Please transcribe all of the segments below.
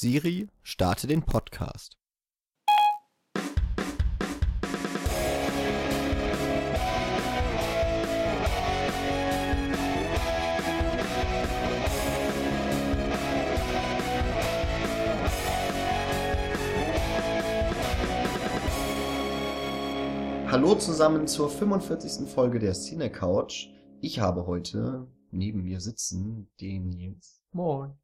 Siri, starte den Podcast. Hallo zusammen zur 45. Folge der Cine Couch. Ich habe heute neben mir sitzen den Nils, Moin.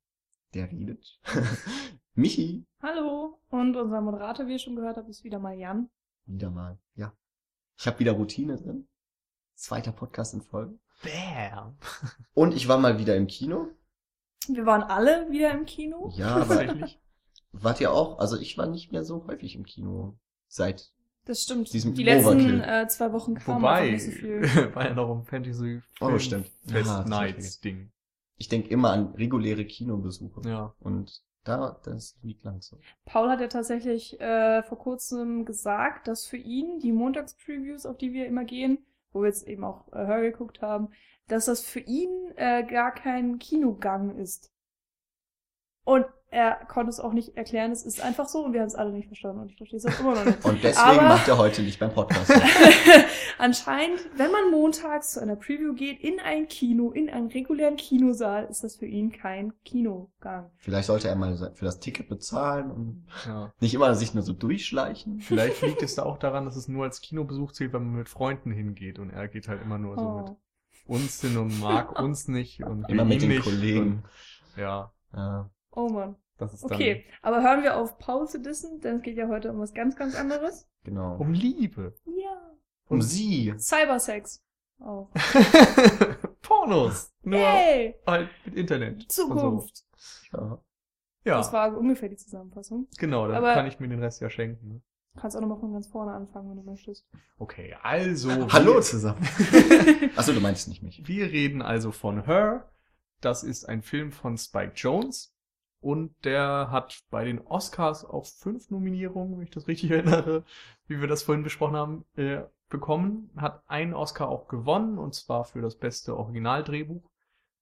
Der redet, Michi, Hallo. Und unser Moderator, wie ihr schon gehört habt, ist wieder mal Jan. wieder mal, ja. Ich habe wieder Routine drin. Zweiter Podcast in Folge. Bam. Und ich war mal wieder im Kino. Wir waren alle wieder im Kino. Ja, aber Tatsächlich. wart ihr auch? Also ich war nicht mehr so häufig im Kino. Seit, Das stimmt. Diesem Die letzten äh, zwei Wochen kam Wobei, nicht so viel. war ja noch ein Fantasy Oh, stimmt. Fest Ja, Nights Ding. Ich denke immer an reguläre Kinobesuche. Ja. Und da, das liegt lang so. Paul hat ja tatsächlich äh, vor kurzem gesagt, dass für ihn die Montagspreviews, auf die wir immer gehen, wo wir jetzt eben auch äh, Hör geguckt haben, dass das für ihn äh, gar kein Kinogang ist. Und er konnte es auch nicht erklären, es ist einfach so und wir haben es alle nicht verstanden und ich verstehe es auch immer noch nicht. Und deswegen Aber- macht er heute nicht beim Podcast. Anscheinend, wenn man montags zu einer Preview geht, in ein Kino, in einen regulären Kinosaal, ist das für ihn kein Kinogang. Vielleicht sollte er mal für das Ticket bezahlen und ja. nicht immer sich nur so durchschleichen. Vielleicht liegt es da auch daran, dass es nur als Kinobesuch zählt, wenn man mit Freunden hingeht und er geht halt immer nur so mit Oh. uns hin und mag uns nicht und Immer mit den nicht Kollegen. Und, ja, Ja. oh Mann. Das ist dann Okay, aber hören wir auf Paul zu dissen, denn es geht ja heute um was ganz, ganz anderes. Genau. um Liebe. Ja. Um sie. Cybersex. Auch. Pornos. Nur Yay! halt mit Internet. Zukunft. Ja. So. Ja, Das war ungefähr die Zusammenfassung. genau, dann Aber- kann ich mir den Rest ja schenken. ne? Du kannst auch nochmal von ganz vorne anfangen, wenn du möchtest. Okay, also. Hallo zusammen. Achso, du meinst nicht mich. Wir reden also von Her. Das ist ein Film von Spike Jones. Und der hat bei den Oscars auch fünf Nominierungen, wenn ich das richtig erinnere, wie wir das vorhin besprochen haben, äh, bekommen. Hat einen Oscar auch gewonnen, und zwar für das beste Originaldrehbuch.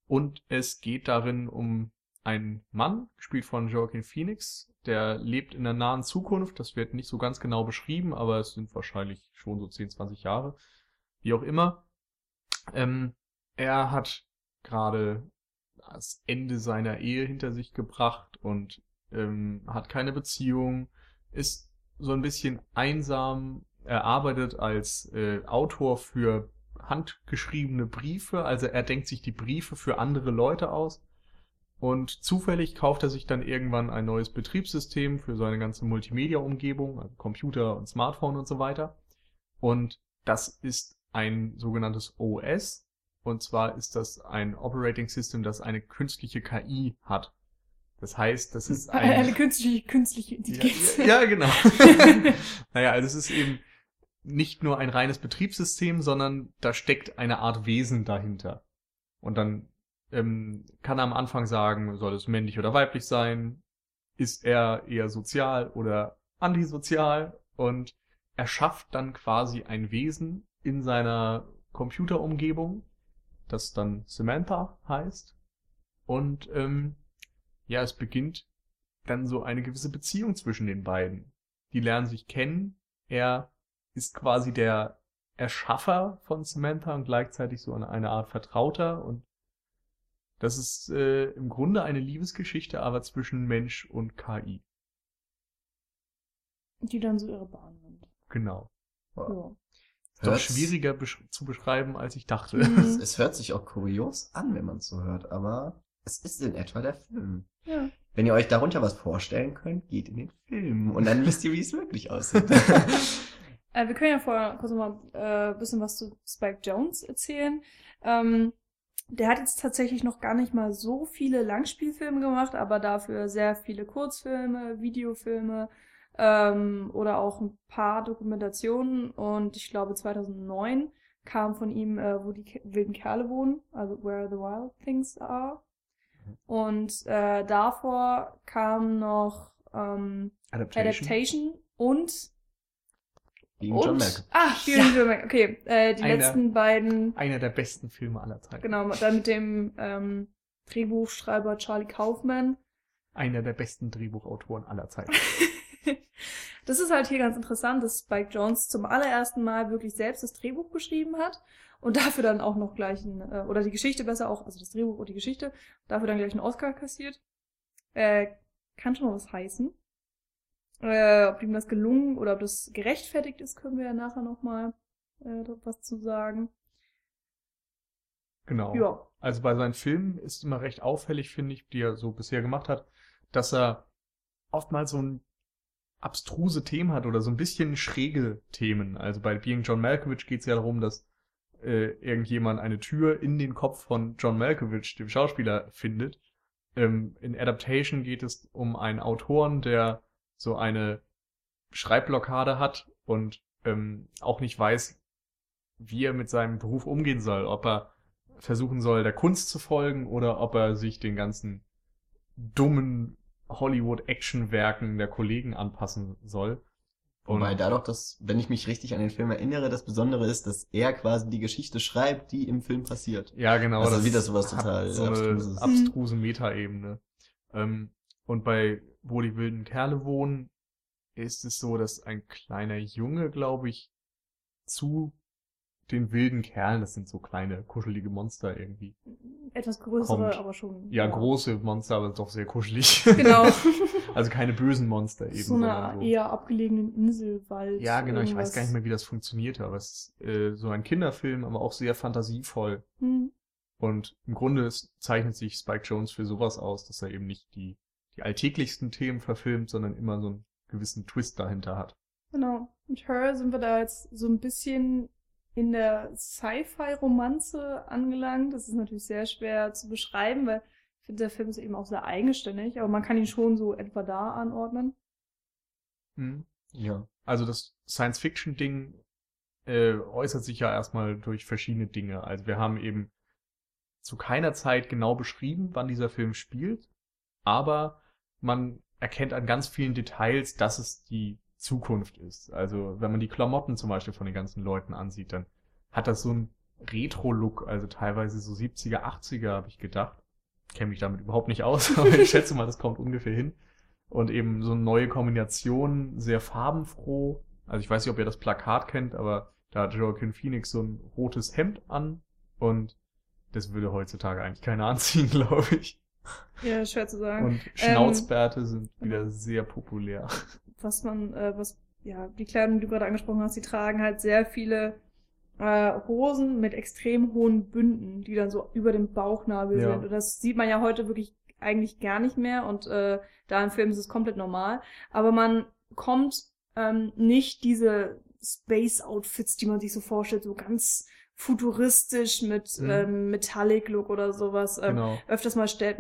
Und es geht darin um einen Mann, gespielt von Joaquin Phoenix, der lebt in der nahen Zukunft. Das wird nicht so ganz genau beschrieben, aber es sind wahrscheinlich schon so 10, 20 Jahre. Wie auch immer. Ähm, er hat gerade das Ende seiner Ehe hinter sich gebracht und ähm, hat keine Beziehung, ist so ein bisschen einsam. Er arbeitet als äh, Autor für handgeschriebene Briefe, also er denkt sich die Briefe für andere Leute aus. Und zufällig kauft er sich dann irgendwann ein neues Betriebssystem für seine ganze Multimedia-Umgebung, also Computer und Smartphone und so weiter. Und das ist ein sogenanntes OS. Und zwar ist das ein Operating System, das eine künstliche KI hat. Das heißt, das ist ein... Eine künstliche, künstliche Intelligenz. Ja, ja, genau. naja, also es ist eben nicht nur ein reines Betriebssystem, sondern da steckt eine Art Wesen dahinter. Und dann ähm, kann er am Anfang sagen, soll es männlich oder weiblich sein? Ist er eher sozial oder antisozial? Und er schafft dann quasi ein Wesen in seiner Computerumgebung, das dann Samantha heißt. Und ähm, ja, es beginnt dann so eine gewisse Beziehung zwischen den beiden. Die lernen sich kennen. Er ist quasi der Erschaffer von Samantha und gleichzeitig so eine, eine Art Vertrauter. Und das ist äh, im Grunde eine Liebesgeschichte, aber zwischen Mensch und KI. Die dann so ihre Bahn nimmt. Genau. Ja. Ist doch Hört's- schwieriger besch zu beschreiben, als ich dachte. Mhm. Es hört sich auch kurios an, wenn man es so hört, aber es ist in etwa der Film. ja. Wenn ihr euch darunter was vorstellen könnt, geht in den Film und dann wisst ihr, wie es wirklich aussieht. Äh, wir können ja vorher kurz mal äh, ein bisschen was zu Spike Jones erzählen. Ähm, der hat jetzt tatsächlich noch gar nicht mal so viele Langspielfilme gemacht, aber dafür sehr viele Kurzfilme, Videofilme ähm, oder auch ein paar Dokumentationen. Und ich glaube 2009 kam von ihm, äh, wo die Ke wilden Kerle wohnen, also Where the Wild Things Are. Und äh, davor kam noch ähm, Adaptation und Gegen John und, Malkovich. ah, John Malkovich. Okay, äh, die Einer- letzten beiden, Einer der besten Filme aller Zeiten. genau, dann mit dem ähm, Drehbuchschreiber Charlie Kaufman. einer der besten Drehbuchautoren aller Zeiten. das ist halt hier ganz interessant, dass Spike Jones zum allerersten Mal wirklich selbst das Drehbuch geschrieben hat und dafür dann auch noch gleich ein, äh, oder die Geschichte besser auch, also das Drehbuch und die Geschichte, dafür dann gleich einen Oscar kassiert. Äh, kann schon mal was heißen. Äh, ob ihm das gelungen oder ob das gerechtfertigt ist, können wir ja nachher nochmal äh, was zu sagen. Genau. Ja. Also bei seinen Filmen ist immer recht auffällig, finde ich, die er so bisher gemacht hat, dass er oftmals so ein abstruse Themen hat oder so ein bisschen schräge Themen. Also bei Being John Malkovich geht es ja darum, dass äh, irgendjemand eine Tür in den Kopf von John Malkovich, dem Schauspieler, findet. Ähm, in Adaptation geht es um einen Autoren, der so eine Schreibblockade hat und ähm, auch nicht weiß, wie er mit seinem Beruf umgehen soll, ob er versuchen soll, der Kunst zu folgen oder ob er sich den ganzen dummen Hollywood-Action-Werken der Kollegen anpassen soll. Und Wobei da doch das, wenn ich mich richtig an den Film erinnere, das Besondere ist, dass er quasi die Geschichte schreibt, die im Film passiert. Ja, genau. Also das wieder sowas total so eine abstruse Metaebene. Ähm, und bei Wo die wilden Kerle wohnen, ist es so, dass ein kleiner Junge, glaube ich, zu den wilden Kerlen, das sind so kleine, kuschelige Monster irgendwie. Etwas größere, kommt. aber schon. Ja, ja, große Monster, aber doch sehr kuschelig. Genau. also keine bösen Monster eben. So eine so. eher abgelegenen Inselwald. Ja, genau, irgendwas. ich weiß gar nicht mehr, wie das funktionierte, aber es ist äh, so ein Kinderfilm, aber auch sehr fantasievoll. Hm. Und im Grunde ist, zeichnet sich Spike Jones für sowas aus, dass er eben nicht die, die alltäglichsten Themen verfilmt, sondern immer so einen gewissen Twist dahinter hat. Genau. Mit Her sind wir da jetzt so ein bisschen in der Sci-Fi-Romanze angelangt. Das ist natürlich sehr schwer zu beschreiben, weil ich finde, der Film ist eben auch sehr eigenständig, aber man kann ihn schon so etwa da anordnen. Hm. Ja. Also das Science-Fiction-Ding äh, äußert sich ja erstmal durch verschiedene Dinge. Also wir haben eben zu keiner Zeit genau beschrieben, wann dieser Film spielt, aber man erkennt an ganz vielen Details, dass es die Zukunft ist. Also wenn man die Klamotten zum Beispiel von den ganzen Leuten ansieht, dann hat das so einen Retro-Look, also teilweise so 70er, 80er, habe ich gedacht. Kenne mich damit überhaupt nicht aus, aber ich schätze mal, das kommt ungefähr hin. Und eben so eine neue Kombination, sehr farbenfroh. Also ich weiß nicht, ob ihr das Plakat kennt, aber da hat Joaquin Phoenix so ein rotes Hemd an und das würde heutzutage eigentlich keiner anziehen, glaube ich. Ja, schwer zu sagen. Und Schnauzbärte ähm, sind wieder sehr populär was man, äh, was, ja, die Kleidung, die du gerade angesprochen hast, die tragen halt sehr viele äh, Hosen mit extrem hohen Bünden, die dann so über dem Bauchnabel ja. sind. Und das sieht man ja heute wirklich eigentlich gar nicht mehr und äh, da in Filmen ist es komplett normal. Aber man kommt ähm, nicht diese Space-Outfits, die man sich so vorstellt, so ganz futuristisch mit mhm. ähm, Metallic-Look oder sowas. Ähm, genau. Öfters mal stellt,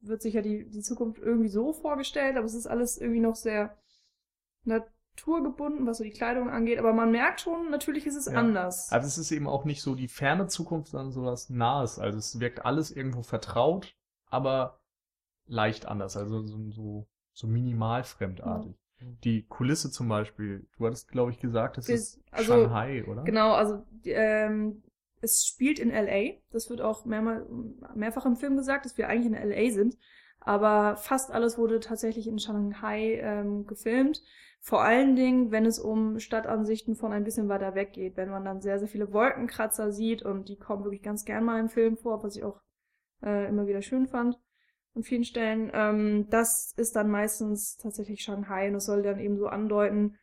wird sich ja die, die Zukunft irgendwie so vorgestellt, aber es ist alles irgendwie noch sehr naturgebunden, was so die Kleidung angeht, aber man merkt schon, natürlich ist es ja. anders. Also es ist eben auch nicht so die ferne Zukunft, sondern so was Nahes. Also es wirkt alles irgendwo vertraut, aber leicht anders, also so, so, so minimal fremdartig. Ja. Die Kulisse zum Beispiel, du hattest, glaube ich, gesagt, das ist also, Shanghai, oder? Genau, also ähm, es spielt in LA. Das wird auch mehrmal, mehrfach im Film gesagt, dass wir eigentlich in LA sind. Aber fast alles wurde tatsächlich in Shanghai ähm, gefilmt. Vor allen Dingen, wenn es um Stadtansichten von ein bisschen weiter weg geht, wenn man dann sehr, sehr viele Wolkenkratzer sieht und die kommen wirklich ganz gern mal im Film vor, was ich auch äh, immer wieder schön fand an vielen Stellen. Ähm, das ist dann meistens tatsächlich Shanghai und es soll dann eben so andeuten,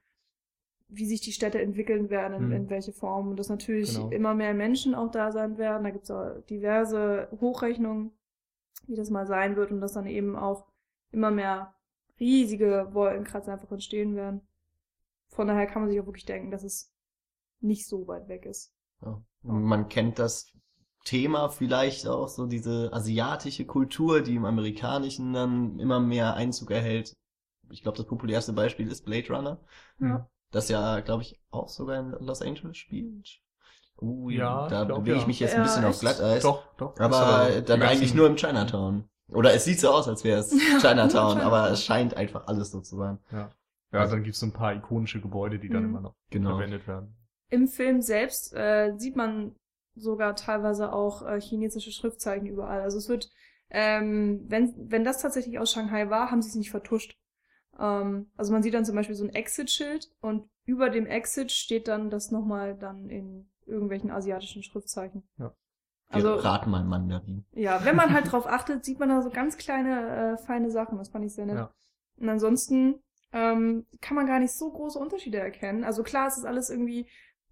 wie sich die Städte entwickeln werden, in, hm. in welche Form. Und dass natürlich genau. immer mehr Menschen auch da sein werden. Da gibt es auch diverse Hochrechnungen, wie das mal sein wird und dass dann eben auch immer mehr riesige Wolkenkratzer einfach entstehen werden. Von daher kann man sich auch wirklich denken, dass es nicht so weit weg ist. Ja. Man kennt das Thema vielleicht auch, so diese asiatische Kultur, die im amerikanischen dann immer mehr Einzug erhält. Ich glaube, das populärste Beispiel ist Blade Runner. Ja. Das ja, glaube ich, auch sogar in Los Angeles spielt. Uh, ja, da bewege ich mich jetzt ein bisschen ja, auf Glatteis. Doch, doch. Aber dann eigentlich nur im Chinatown. Oder es sieht so aus, als wäre es Chinatown, aber es scheint einfach alles so zu sein. Ja. Ja, also, dann gibt's so ein paar ikonische Gebäude, die dann mhm. immer noch genau. verwendet werden. Im Film selbst äh, sieht man sogar teilweise auch äh, chinesische Schriftzeichen überall. Also es wird ähm, wenn, wenn das tatsächlich aus Shanghai war, haben sie es nicht vertuscht. Ähm, also man sieht dann zum Beispiel so ein Exit-Schild und über dem Exit steht dann das nochmal dann in irgendwelchen asiatischen Schriftzeichen. Ja. Also, raten mal Mandarin. ja, wenn man halt drauf achtet, sieht man da so ganz kleine, äh, feine Sachen. Das fand ich sehr nett. Ja. Und ansonsten ähm, kann man gar nicht so große Unterschiede erkennen. Also klar, es ist alles irgendwie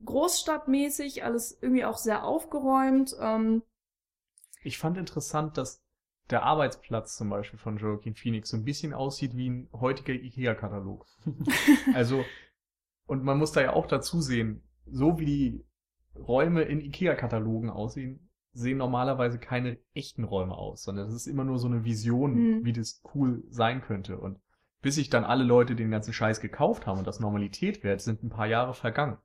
großstadtmäßig, alles irgendwie auch sehr aufgeräumt. Ähm, Ich fand interessant, dass der Arbeitsplatz zum Beispiel von Joaquin Phoenix so ein bisschen aussieht wie ein heutiger IKEA-Katalog. Also, und man muss da ja auch dazu sehen, so wie die Räume in IKEA-Katalogen aussehen, sehen normalerweise keine echten Räume aus, sondern es ist immer nur so eine Vision, Hm. wie das cool sein könnte. Und bis sich dann alle Leute den ganzen Scheiß gekauft haben und das Normalität wird, sind ein paar Jahre vergangen.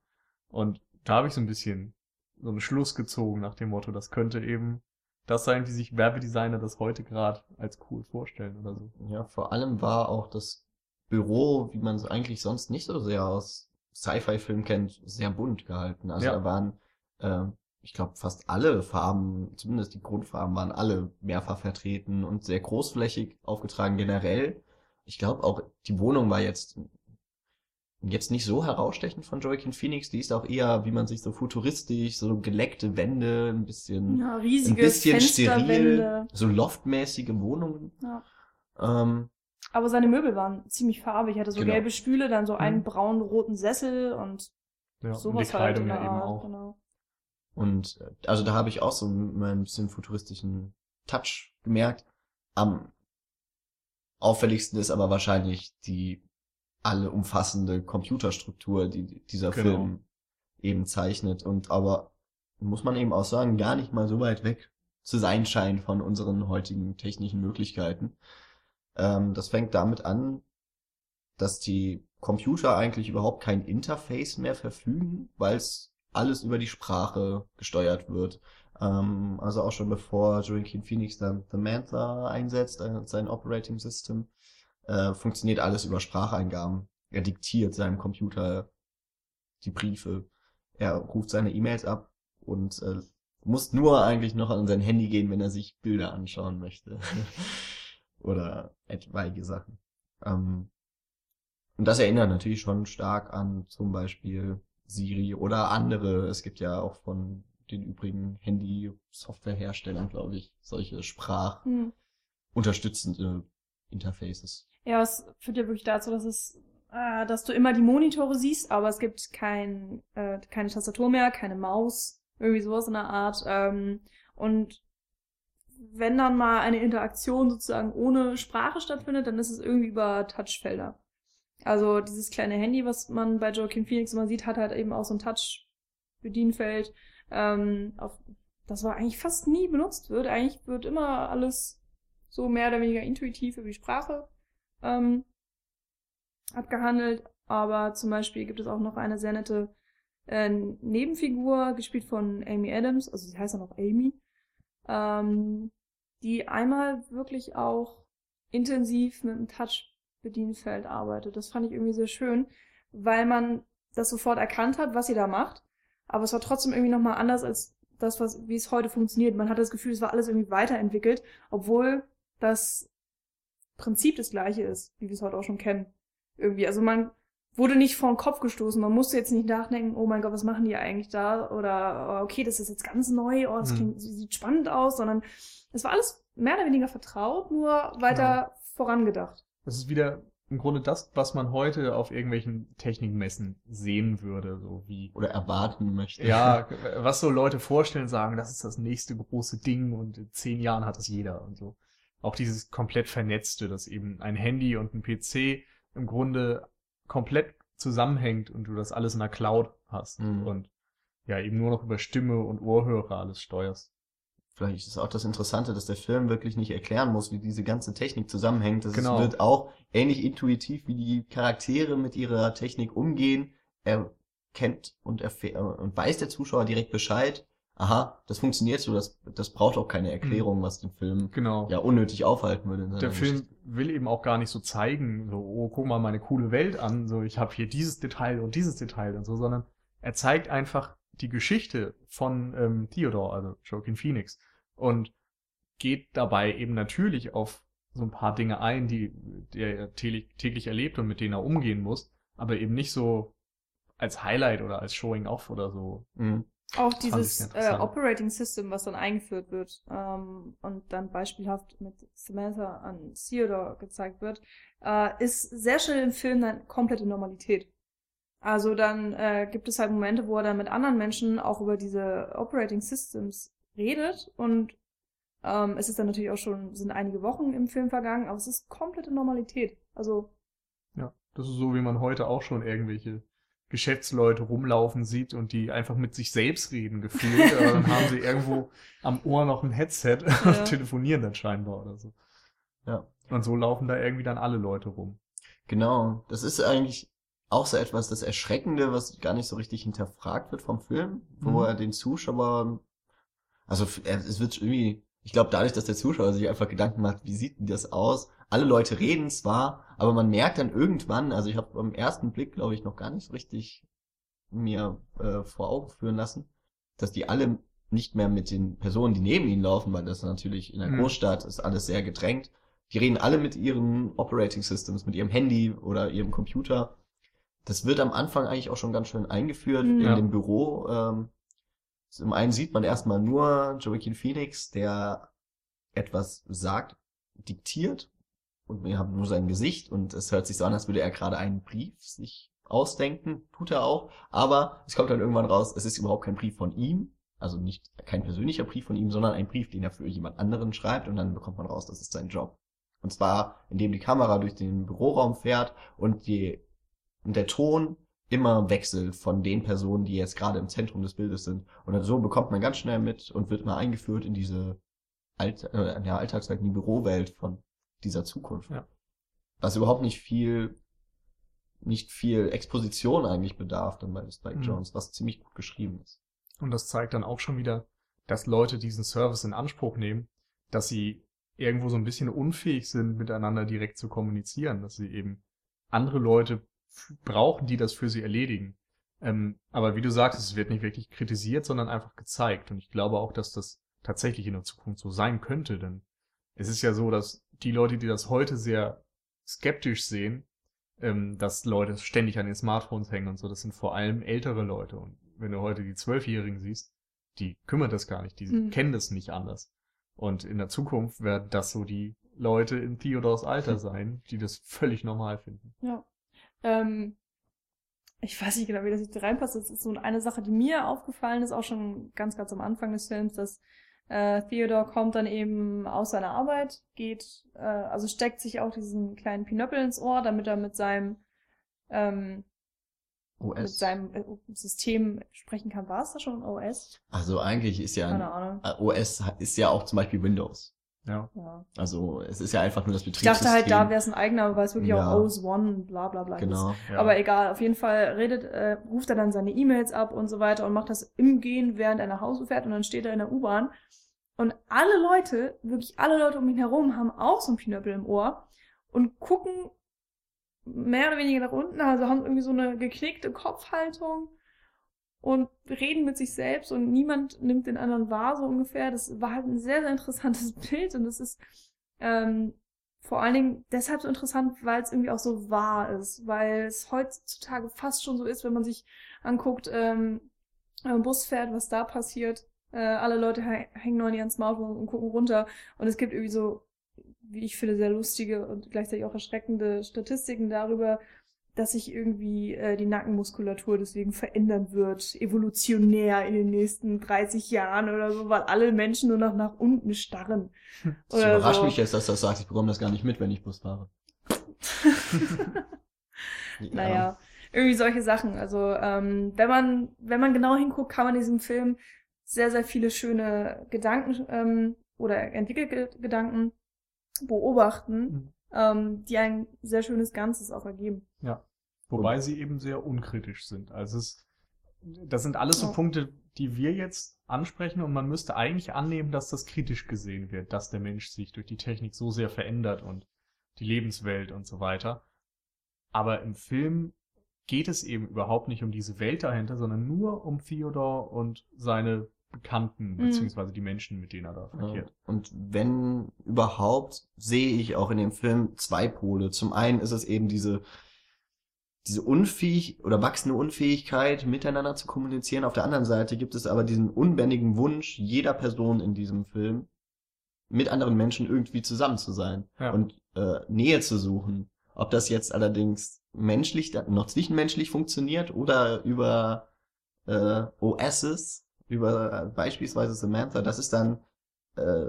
Und da habe ich so ein bisschen so einen Schluss gezogen nach dem Motto, das könnte eben das sein, wie sich Werbedesigner das heute gerade als cool vorstellen oder so. Ja, vor allem war auch das Büro, wie man es eigentlich sonst nicht so sehr aus Sci-Fi-Filmen kennt, sehr bunt gehalten. Also Ja. da waren, äh, ich glaube, fast alle Farben, zumindest die Grundfarben waren alle mehrfach vertreten und sehr großflächig aufgetragen generell. Ich glaube auch, die Wohnung war jetzt jetzt nicht so herausstechend von Joaquin Phoenix. Die ist auch eher, wie man sich so futuristisch, so geleckte Wände, ein bisschen ja, ein riesige bisschen steril, so loftmäßige Wohnungen. Ja. Ähm, Aber seine Möbel waren ziemlich farbig. Er hatte so Genau. gelbe Stühle, dann so einen Mhm. braun-roten Sessel und Ja, und die sowas halt Kleidung in ja eben auch. Genau. Und äh, also da habe ich auch so ein bisschen futuristischen Touch gemerkt. Am auffälligsten ist aber wahrscheinlich die alle umfassende Computerstruktur, die dieser Genau. Film eben zeichnet und aber muss man eben auch sagen, gar nicht mal so weit weg zu sein scheint von unseren heutigen technischen Möglichkeiten. Ähm, das fängt damit an, dass die Computer eigentlich überhaupt kein Interface mehr verfügen, weil es alles über die Sprache gesteuert wird. Ähm, also auch schon bevor Joaquin Phoenix dann The Mantha einsetzt, äh, sein Operating System, äh, funktioniert alles über Spracheingaben. Er diktiert seinem Computer die Briefe. Er ruft seine E-Mails ab und äh, muss nur eigentlich noch an sein Handy gehen, wenn er sich Bilder anschauen möchte. Oder etwaige Sachen. Ähm, und das erinnert natürlich schon stark an zum Beispiel Siri oder andere. Es gibt ja auch von den übrigen Handy-Softwareherstellern, glaube ich, solche sprachunterstützende Hm. Interfaces. Ja, es führt ja wirklich dazu, dass es, äh, dass du immer die Monitore siehst, aber es gibt kein, äh, keine Tastatur mehr, keine Maus, irgendwie sowas in der Art. Ähm, und wenn dann mal eine Interaktion sozusagen ohne Sprache stattfindet, dann ist es irgendwie über Touchfelder. Also dieses kleine Handy, was man bei Joaquin Phoenix immer sieht, hat halt eben auch so ein Touch-Bedienfeld, ähm, auf das aber eigentlich fast nie benutzt wird. Eigentlich wird immer alles so mehr oder weniger intuitiv über die Sprache ähm, abgehandelt. Aber zum Beispiel gibt es auch noch eine sehr nette äh, Nebenfigur, gespielt von Amy Adams, also sie heißt dann auch Amy, ähm, die einmal wirklich auch intensiv mit dem Touch-Bedienfeld arbeitet. Das fand ich irgendwie sehr schön, weil man das sofort erkannt hat, was sie da macht. Aber es war trotzdem irgendwie nochmal anders als das, was, wie es heute funktioniert. Man hatte das Gefühl, es war alles irgendwie weiterentwickelt, obwohl das Prinzip das gleiche ist, wie wir es heute auch schon kennen. Irgendwie. Also man wurde nicht vor den Kopf gestoßen. Man musste jetzt nicht nachdenken, oh mein Gott, was machen die eigentlich da? Oder oh, okay, das ist jetzt ganz neu, oh, das Hm. klingt, sieht spannend aus, sondern es war alles mehr oder weniger vertraut, nur weiter vorangedacht. Das ist wieder im Grunde das, was man heute auf irgendwelchen Technikmessen sehen würde, so wie Oder erwarten möchte. ja, was so Leute vorstellen, sagen, das ist das nächste große Ding und in zehn Jahren hat das jeder und so. Auch dieses komplett vernetzte, dass eben ein Handy und ein PC im Grunde komplett zusammenhängt und du das alles in der Cloud hast Mhm. und ja, eben nur noch über Stimme und Ohrhörer alles steuerst. Vielleicht ist auch das Interessante, dass der Film wirklich nicht erklären muss, wie diese ganze Technik zusammenhängt. Das Genau. wird auch ähnlich intuitiv, wie die Charaktere mit ihrer Technik umgehen. Er kennt und und weiß der Zuschauer direkt Bescheid. Aha, das funktioniert so, das, das braucht auch keine Erklärung, was den Film Genau. ja unnötig aufhalten würde. Der Film Geschichte. will eben auch gar nicht so zeigen, so, oh, guck mal meine coole Welt an, so, ich habe hier dieses Detail und dieses Detail und so, sondern er zeigt einfach die Geschichte von ähm, Theodore, also Joaquin Phoenix. Und geht dabei eben natürlich auf so ein paar Dinge ein, die, die er täglich erlebt und mit denen er umgehen muss, aber eben nicht so als Highlight oder als Showing Off oder so. Mhm. Auch dieses äh, Operating System, was dann eingeführt wird ähm, und dann beispielhaft mit Samantha an Theodore gezeigt wird, äh, ist sehr schnell im Film dann komplette Normalität. Also dann äh, gibt es halt Momente, wo er dann mit anderen Menschen auch über diese Operating Systems redet und ähm, es ist dann natürlich auch schon, sind einige Wochen im Film vergangen, aber es ist komplette Normalität. Also. Ja, das ist so, wie man heute auch schon irgendwelche Geschäftsleute rumlaufen sieht und die einfach mit sich selbst reden gefühlt. aber dann haben sie irgendwo am Ohr noch ein Headset ja. und telefonieren dann scheinbar oder so. Ja. Und so laufen da irgendwie dann alle Leute rum. Genau. Das ist eigentlich auch so etwas das Erschreckende, was gar nicht so richtig hinterfragt wird vom Film, wo mhm. er den Zuschauer, also es wird irgendwie ich glaube, dadurch, dass der Zuschauer sich einfach Gedanken macht, wie sieht denn das aus? Alle Leute reden zwar, aber man merkt dann irgendwann, also ich habe beim ersten Blick, glaube ich, noch gar nicht so richtig mir äh, vor Augen führen lassen, dass die alle nicht mehr mit den Personen, die neben ihnen laufen, weil das natürlich in der mhm. Großstadt ist alles sehr gedrängt. Die reden alle mit ihren Operating Systems, mit ihrem Handy oder ihrem Computer. Das wird am Anfang eigentlich auch schon ganz schön eingeführt mhm. in dem Büro. Ähm, zum einen sieht man erstmal nur Joaquin Phoenix, der etwas sagt, diktiert und wir haben nur sein Gesicht und es hört sich so an, als würde er gerade einen Brief sich ausdenken, tut er auch, aber es kommt dann irgendwann raus, es ist überhaupt kein Brief von ihm, also nicht kein persönlicher Brief von ihm, sondern ein Brief, den er für jemand anderen schreibt und dann bekommt man raus, das ist sein Job. Und zwar, indem die Kamera durch den Büroraum fährt und die und der Ton immer wechselt von den Personen, die jetzt gerade im Zentrum des Bildes sind. Und so bekommt man ganz schnell mit und wird mal eingeführt in diese Alt äh, ja, Alltagswelt, in die Bürowelt von dieser Zukunft. Ja. Was überhaupt nicht viel, nicht viel Exposition eigentlich bedarf dann bei Spike mhm. Jones, was ziemlich gut geschrieben ist. Und das zeigt dann auch schon wieder, dass Leute diesen Service in Anspruch nehmen, dass sie irgendwo so ein bisschen unfähig sind, miteinander direkt zu kommunizieren, dass sie eben andere Leute brauchen, die das für sie erledigen. Ähm, aber wie du sagst, es wird nicht wirklich kritisiert, sondern einfach gezeigt. Und ich glaube auch, dass das tatsächlich in der Zukunft so sein könnte, denn es ist ja so, dass die Leute, die das heute sehr skeptisch sehen, ähm, dass Leute ständig an den Smartphones hängen und so, das sind vor allem ältere Leute. Und wenn du heute die Zwölfjährigen siehst, die kümmern das gar nicht, die mhm. kennen das nicht anders. Und in der Zukunft werden das so die Leute in Theodors Alter sein, die das völlig normal finden. Ja. Ähm, ich weiß nicht genau, wie das jetzt reinpasst. Das ist so eine Sache, die mir aufgefallen ist, auch schon ganz, ganz am Anfang des Films, dass äh, Theodore kommt dann eben aus seiner Arbeit, geht, äh, also steckt sich auch diesen kleinen Pinöppel ins Ohr, damit er mit seinem ähm, OS. mit seinem äh, System sprechen kann. War es da schon OS? Also eigentlich ist ja ein, OS ist ja auch zum Beispiel Windows. Ja. ja. Also es ist ja einfach nur das Betriebssystem. Ich dachte halt, da wäre es ein eigener, weil es wirklich ja. auch OS One, bla bla bla genau, ist. Ja. Aber egal, auf jeden Fall redet, äh, ruft er dann seine E-Mails ab und so weiter und macht das im Gehen, während er nach Hause fährt und dann steht er in der U-Bahn. Und alle Leute, wirklich alle Leute um ihn herum, haben auch so ein Pinöppel im Ohr und gucken mehr oder weniger nach unten, also haben irgendwie so eine geknickte Kopfhaltung und reden mit sich selbst und niemand nimmt den anderen wahr, so ungefähr. Das war halt ein sehr, sehr interessantes Bild und es ist ähm, vor allen Dingen deshalb so interessant, weil es irgendwie auch so wahr ist, weil es heutzutage fast schon so ist, wenn man sich anguckt, ähm, wenn Bus fährt, was da passiert. Äh, alle Leute hängen nur an ihren Smartphone und gucken runter und es gibt irgendwie so, wie ich finde, sehr lustige und gleichzeitig auch erschreckende Statistiken darüber, dass sich irgendwie äh, die Nackenmuskulatur deswegen verändern wird, evolutionär in den nächsten 30 Jahren oder so, weil alle Menschen nur noch nach unten starren. Das überrascht so. mich jetzt, dass das sagt, ich bekomme das gar nicht mit, wenn ich Bus fahre. ja. Naja, irgendwie solche Sachen. Also ähm, wenn man wenn man genau hinguckt, kann man in diesem Film sehr sehr viele schöne Gedanken ähm, oder entwickelte Gedanken beobachten. Mhm ähm, die ein sehr schönes Ganzes auch ergeben. Ja. Wobei sie eben sehr unkritisch sind. Also es, das sind alles so Punkte, die wir jetzt ansprechen und man müsste eigentlich annehmen, dass das kritisch gesehen wird, dass der Mensch sich durch die Technik so sehr verändert und die Lebenswelt und so weiter. Aber im Film geht es eben überhaupt nicht um diese Welt dahinter, sondern nur um Theodor und seine Bekannten, Mhm. beziehungsweise die Menschen, mit denen er da Ja. verkehrt. Und wenn überhaupt, sehe ich auch in dem Film zwei Pole. Zum einen ist es eben diese, diese unfähig oder wachsende Unfähigkeit, miteinander zu kommunizieren. Auf der anderen Seite gibt es aber diesen unbändigen Wunsch jeder Person in diesem Film, mit anderen Menschen irgendwie zusammen zu sein Ja. und äh, Nähe zu suchen. Ob das jetzt allerdings menschlich, noch zwischenmenschlich funktioniert oder über äh, OSs, über äh, beispielsweise Samantha, das ist dann äh,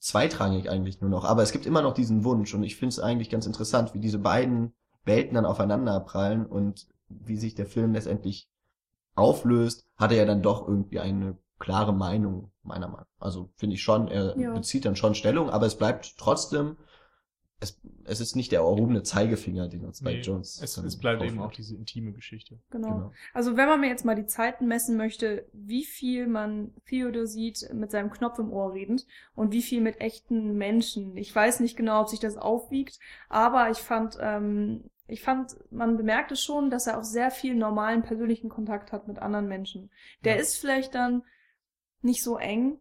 zweitrangig eigentlich nur noch. Aber es gibt immer noch diesen Wunsch und ich finde es eigentlich ganz interessant, wie diese beiden Welten dann aufeinander prallen und wie sich der Film letztendlich auflöst, hat er ja dann doch irgendwie eine klare Meinung, meiner Meinung. Also finde ich schon, er Ja. bezieht dann schon Stellung, aber es bleibt trotzdem, es, es ist nicht der erhobene Zeigefinger, den uns bei Nee, Jones. es, es bleibt eben auch diese intime Geschichte. Genau. Genau. Also wenn man mir jetzt mal die Zeiten messen möchte, wie viel man Theodor sieht mit seinem Knopf im Ohr redend und wie viel mit echten Menschen. Ich weiß nicht genau, ob sich das aufwiegt, aber ich fand, ähm, ich fand, man bemerkte schon, dass er auch sehr viel normalen persönlichen Kontakt hat mit anderen Menschen. Der Ja. ist vielleicht dann nicht so eng.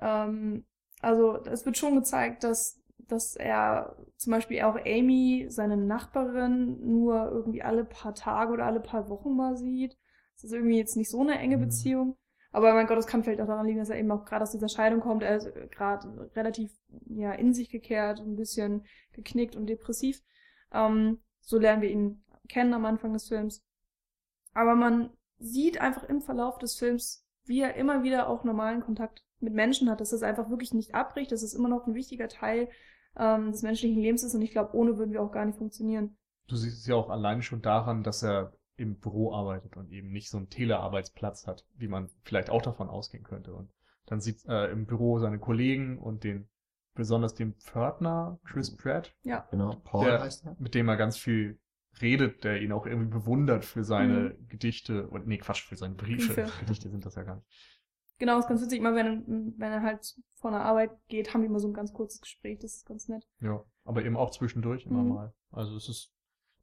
Ähm, also es wird schon gezeigt, dass dass er zum Beispiel auch Amy, seine Nachbarin, nur irgendwie alle paar Tage oder alle paar Wochen mal sieht. Das ist irgendwie jetzt nicht so eine enge Mhm. Beziehung. Aber mein Gott, das kann vielleicht auch daran liegen, dass er eben auch gerade aus dieser Scheidung kommt. Er ist gerade relativ ja in sich gekehrt, ein bisschen geknickt und depressiv. Ähm, so lernen wir ihn kennen am Anfang des Films. Aber man sieht einfach im Verlauf des Films, wie er immer wieder auch normalen Kontakt mit Menschen hat, dass das einfach wirklich nicht abbricht, dass es immer noch ein wichtiger Teil ähm, des menschlichen Lebens ist und ich glaube, ohne würden wir auch gar nicht funktionieren. Du siehst es ja auch alleine schon daran, dass er im Büro arbeitet und eben nicht so einen Telearbeitsplatz hat, wie man vielleicht auch davon ausgehen könnte. Und dann sieht äh, im Büro seine Kollegen und den, besonders den Pförtner, Chris Pratt, Genau, Paul Der- heißt er. mit dem er ganz viel redet, der ihn auch irgendwie bewundert für seine Gedichte und nee, Quatsch, für seine Briefe. Briefe. Gedichte sind das ja gar nicht. Genau, ist ganz witzig, immer wenn, wenn er halt vor einer Arbeit geht, haben die immer so ein ganz kurzes Gespräch, das ist ganz nett. Ja, aber eben auch zwischendurch immer Mhm. mal. Also es ist,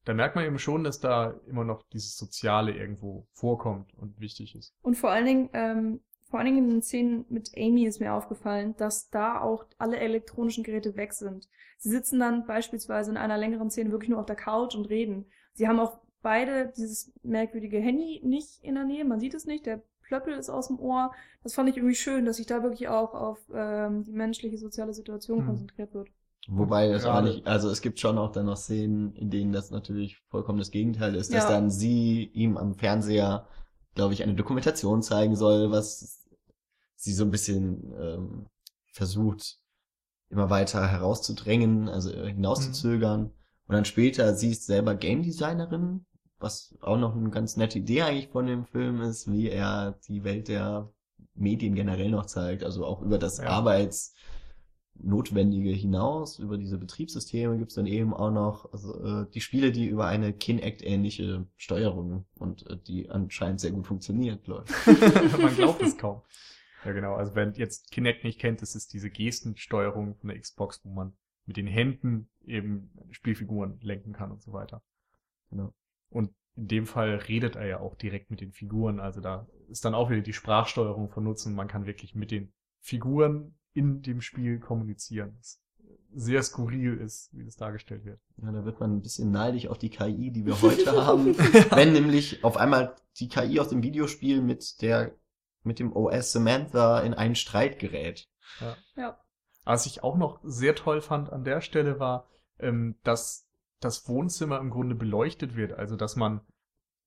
da merkt man eben schon, dass da immer noch dieses Soziale irgendwo vorkommt und wichtig ist. Und vor allen Dingen, ähm, vor allen Dingen in den Szenen mit Amy ist mir aufgefallen, dass da auch alle elektronischen Geräte weg sind. Sie sitzen dann beispielsweise in einer längeren Szene wirklich nur auf der Couch und reden. Sie haben auch beide dieses merkwürdige Handy nicht in der Nähe, man sieht es nicht, der Plöppel ist aus dem Ohr. Das fand ich irgendwie schön, dass sich da wirklich auch auf ähm, die menschliche soziale Situation Mhm. konzentriert wird. Wobei das Gerade- nicht, also es gibt schon auch dann noch Szenen, in denen das natürlich vollkommen das Gegenteil ist, dass Ja. dann sie ihm am Fernseher, glaube ich, eine Dokumentation zeigen soll, was sie so ein bisschen ähm, versucht, immer weiter herauszudrängen, also äh, hinauszuzögern. Und dann später, sie ist selber Game Designerin, was auch noch eine ganz nette Idee eigentlich von dem Film ist, wie er die Welt der Medien generell noch zeigt, also auch über das Ja. Arbeitsnotwendige hinaus, über diese Betriebssysteme gibt's dann eben auch noch also, äh, die Spiele, die über eine Kinect-ähnliche Steuerung und äh, die anscheinend sehr gut funktioniert läuft. Man glaubt es kaum. Ja, genau. Also wer jetzt Kinect nicht kennt, das ist diese Gestensteuerung von der Xbox, wo man mit den Händen eben Spielfiguren lenken kann und so weiter. Genau. Und in dem Fall redet er ja auch direkt mit den Figuren. Also da ist dann auch wieder die Sprachsteuerung von Nutzen. Man kann wirklich mit den Figuren in dem Spiel kommunizieren. Was sehr skurril ist, wie das dargestellt wird. Ja, da wird man ein bisschen neidisch auf die KI, die wir heute haben. Wenn nämlich auf einmal die KI aus dem Videospiel mit der, mit dem OS Samantha in einen Streit gerät. Ja. Was ich auch noch sehr toll fand an der Stelle war, ähm, dass das Wohnzimmer im Grunde beleuchtet wird. Also dass man,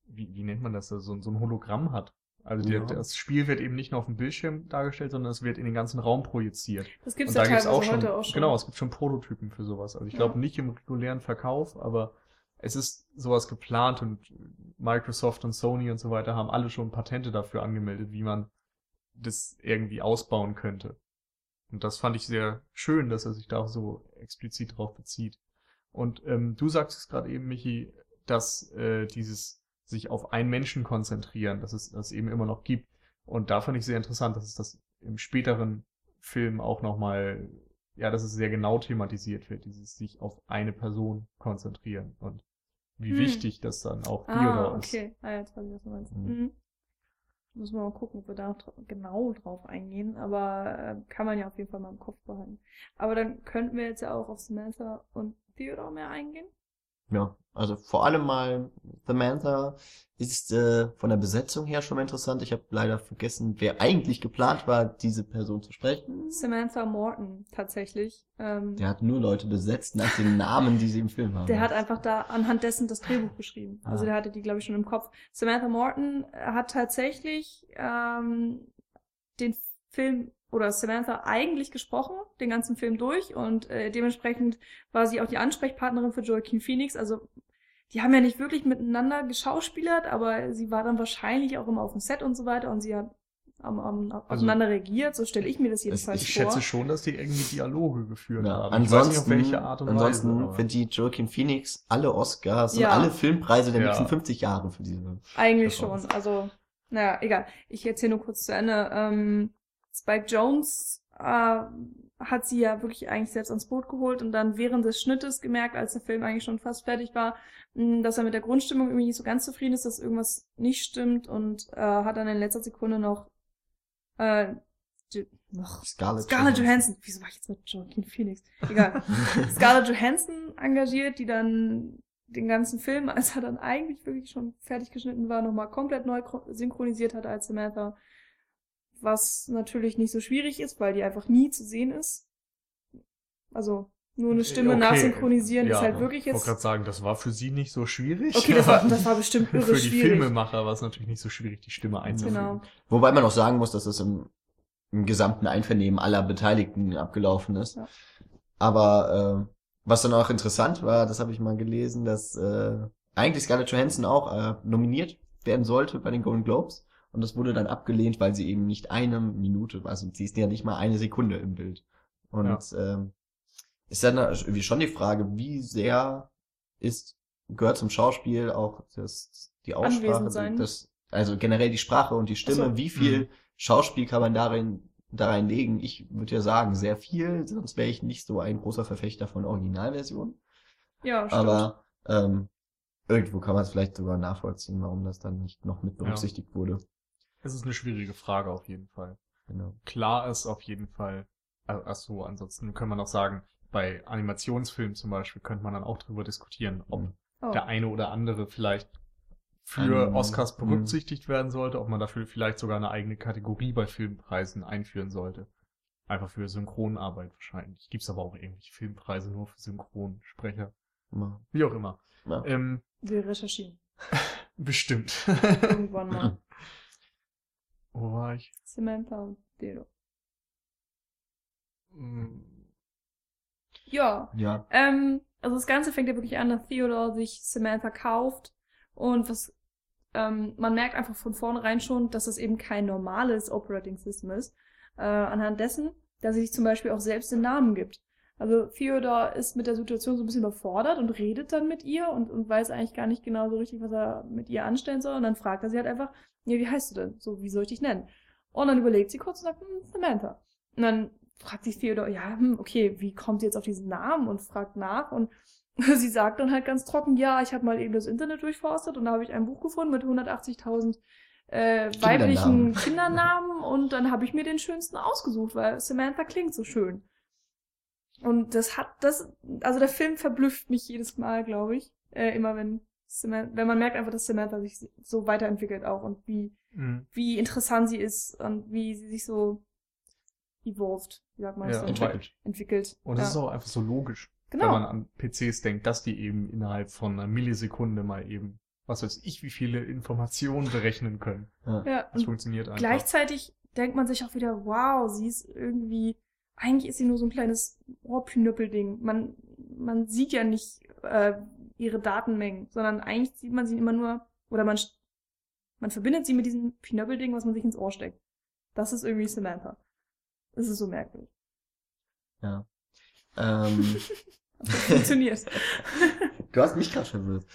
wie, wie nennt man das, so, so ein Hologramm hat. Also der, Ja. das Spiel wird eben nicht nur auf dem Bildschirm dargestellt, sondern es wird in den ganzen Raum projiziert. Das gibt's Und ja da teilweise auch schon, heute auch schon. genau, es gibt schon Prototypen für sowas. Also ich Ja. glaube nicht im regulären Verkauf, aber es ist sowas geplant und Microsoft und Sony und so weiter haben alle schon Patente dafür angemeldet, wie man das irgendwie ausbauen könnte. Und das fand ich sehr schön, dass er sich da auch so explizit drauf bezieht. Und ähm, du sagst es gerade eben, Michi, dass äh, dieses sich auf einen Menschen konzentrieren, dass es das eben immer noch gibt. Und da fand ich sehr interessant, dass es das im späteren Film auch nochmal, ja, dass es sehr genau thematisiert wird, dieses sich auf eine Person konzentrieren und wie Hm. wichtig das dann auch Ah, Theodor ist. okay. Ah, jetzt weiß ich, was du meinst. Mhm. Mhm. Müssen wir mal gucken, ob wir da genau drauf eingehen. Aber äh, kann man ja auf jeden Fall mal im Kopf behalten. Aber dann könnten wir jetzt ja auch auf Samantha und Theodore mehr eingehen. Ja, also vor allem mal Samantha ist äh, von der Besetzung her schon mal interessant. Ich habe leider vergessen, wer eigentlich geplant war, diese Person zu sprechen. Samantha Morton tatsächlich. Ähm, Der hat nur Leute besetzt nach den Namen, die sie im Film haben. Der hat einfach da anhand dessen das Drehbuch geschrieben. Also Ah. der hatte die, glaube ich, schon im Kopf. Samantha Morton hat tatsächlich ähm, den Film oder Samantha eigentlich gesprochen, den ganzen Film durch und äh, dementsprechend war sie auch die Ansprechpartnerin für Joaquin Phoenix. Also die haben ja nicht wirklich miteinander geschauspielert, aber sie war dann wahrscheinlich auch immer auf dem Set und so weiter und sie hat am, am, aufeinander reagiert. So stelle ich mir das jedenfalls Ich vor. schätze schon, dass die irgendwie Dialoge geführt Ja, haben. ansonsten, ich weiß nicht, auf welche Art und ansonsten Weise. verdient Joaquin Phoenix alle Oscars Ja. und alle Filmpreise der Ja. nächsten 50 Jahre für diese. Eigentlich schon. Also, naja, egal. Ich erzähle nur kurz zu Ende. Ähm, Spike Jones äh, hat sie ja wirklich eigentlich selbst ans Boot geholt und dann während des Schnittes gemerkt, als der Film eigentlich schon fast fertig war, mh, dass er mit der Grundstimmung irgendwie nicht so ganz zufrieden ist, dass irgendwas nicht stimmt und äh, hat dann in letzter Sekunde noch äh, noch Scarlett, Scarlett Johansson. Wieso war ich jetzt mit Joaquin Phoenix? Egal. Scarlett Johansson engagiert, die dann den ganzen Film, als er dann eigentlich wirklich schon fertig geschnitten war, nochmal komplett neu chro- synchronisiert hat als Samantha. Was natürlich nicht so schwierig ist, weil die einfach nie zu sehen ist. Also nur eine Stimme Okay. nachsynchronisieren ja, ist halt wirklich Ich wollte jetzt. gerade sagen, das war für sie nicht so schwierig. Okay, das war, das war bestimmt irre für die schwierig. Filmemacher war es natürlich nicht so schwierig, die Stimme einzufügen. Genau. Wobei man auch sagen muss, dass das im, im gesamten Einvernehmen aller Beteiligten abgelaufen ist. Ja. Aber äh, was dann auch interessant war, das habe ich mal gelesen, dass äh, eigentlich Scarlett Johansson auch äh, nominiert werden sollte bei den Golden Globes. Und das wurde dann abgelehnt, weil sie eben nicht eine Minute, also sie ist ja nicht mal eine Sekunde im Bild. Und ähm, ist dann irgendwie schon die Frage, wie sehr ist, gehört zum Schauspiel auch das, die Aussprache, das, also generell die Sprache und die Stimme, so. wie viel Mhm. Schauspiel kann man darin, da reinlegen? Ich würde ja sagen, sehr viel, sonst wäre ich nicht so ein großer Verfechter von Originalversionen. Ja, stimmt. Aber ähm, irgendwo kann man es vielleicht sogar nachvollziehen, warum das dann nicht noch mit berücksichtigt wurde. Es ist eine schwierige Frage auf jeden Fall. Genau. Klar ist auf jeden Fall, ach ach so, ansonsten kann man auch sagen, bei Animationsfilmen zum Beispiel könnte man dann auch drüber diskutieren, ob Mhm. oh. der eine oder andere vielleicht für Ähm, Oscars mhm. berücksichtigt werden sollte, ob man dafür vielleicht sogar eine eigene Kategorie bei Filmpreisen einführen sollte. Einfach für Synchronarbeit wahrscheinlich. Gibt's aber auch irgendwelche Filmpreise nur für Synchronsprecher. Ja. Wie auch immer. Ja. Ähm, Wir recherchieren. bestimmt. Irgendwann mal. Wo war ich? Samantha und Theodore. Hm, Ja, ja. Ähm, also das Ganze fängt ja wirklich an, dass Theodore sich Samantha kauft und was ähm, man merkt einfach von vornherein schon, dass das eben kein normales Operating System ist, äh, anhand dessen, dass er sich zum Beispiel auch selbst den Namen gibt. Also Theodore ist mit der Situation so ein bisschen überfordert und redet dann mit ihr und, und weiß eigentlich gar nicht genau so richtig, was er mit ihr anstellen soll. Und dann fragt er sie halt einfach, ja, wie heißt du denn? So, wie soll ich dich nennen? Und dann überlegt sie kurz und sagt, hm, Samantha. Und dann fragt sich Theodore, ja, hm, okay, wie kommt sie jetzt auf diesen Namen und fragt nach und sie sagt dann halt ganz trocken, ja, ich habe mal eben das Internet durchforstet und da habe ich ein Buch gefunden mit 180.000 äh, weiblichen Kindernamen. Kindernamen und dann habe ich mir den schönsten ausgesucht, weil Samantha klingt so schön. Und das hat das, also der Film verblüfft mich jedes Mal, glaube ich, äh, immer wenn Samantha, wenn man merkt einfach, dass Samantha sich so weiterentwickelt auch und wie hm. wie interessant sie ist und wie sie sich so evolved, wie sagt man Ja, denn? Entwickelt. entwickelt. Und das ja. ist auch einfach so logisch. genau. wenn man an PCs denkt, dass die eben innerhalb von einer Millisekunde mal eben, was weiß ich, wie viele Informationen berechnen können. Ja. ja, Das funktioniert einfach. gleichzeitig denkt man sich auch wieder, wow, sie ist irgendwie, eigentlich ist sie nur so ein kleines Ohrpnüppelding. Man, man sieht ja nicht äh, ihre Datenmengen, sondern eigentlich sieht man sie immer nur, oder man, man verbindet sie mit diesem Pinöppelding, was man sich ins Ohr steckt. Das ist irgendwie Samantha. Das ist so merkwürdig. Ja. Ähm, funktioniert. du hast mich gerade verwirrt.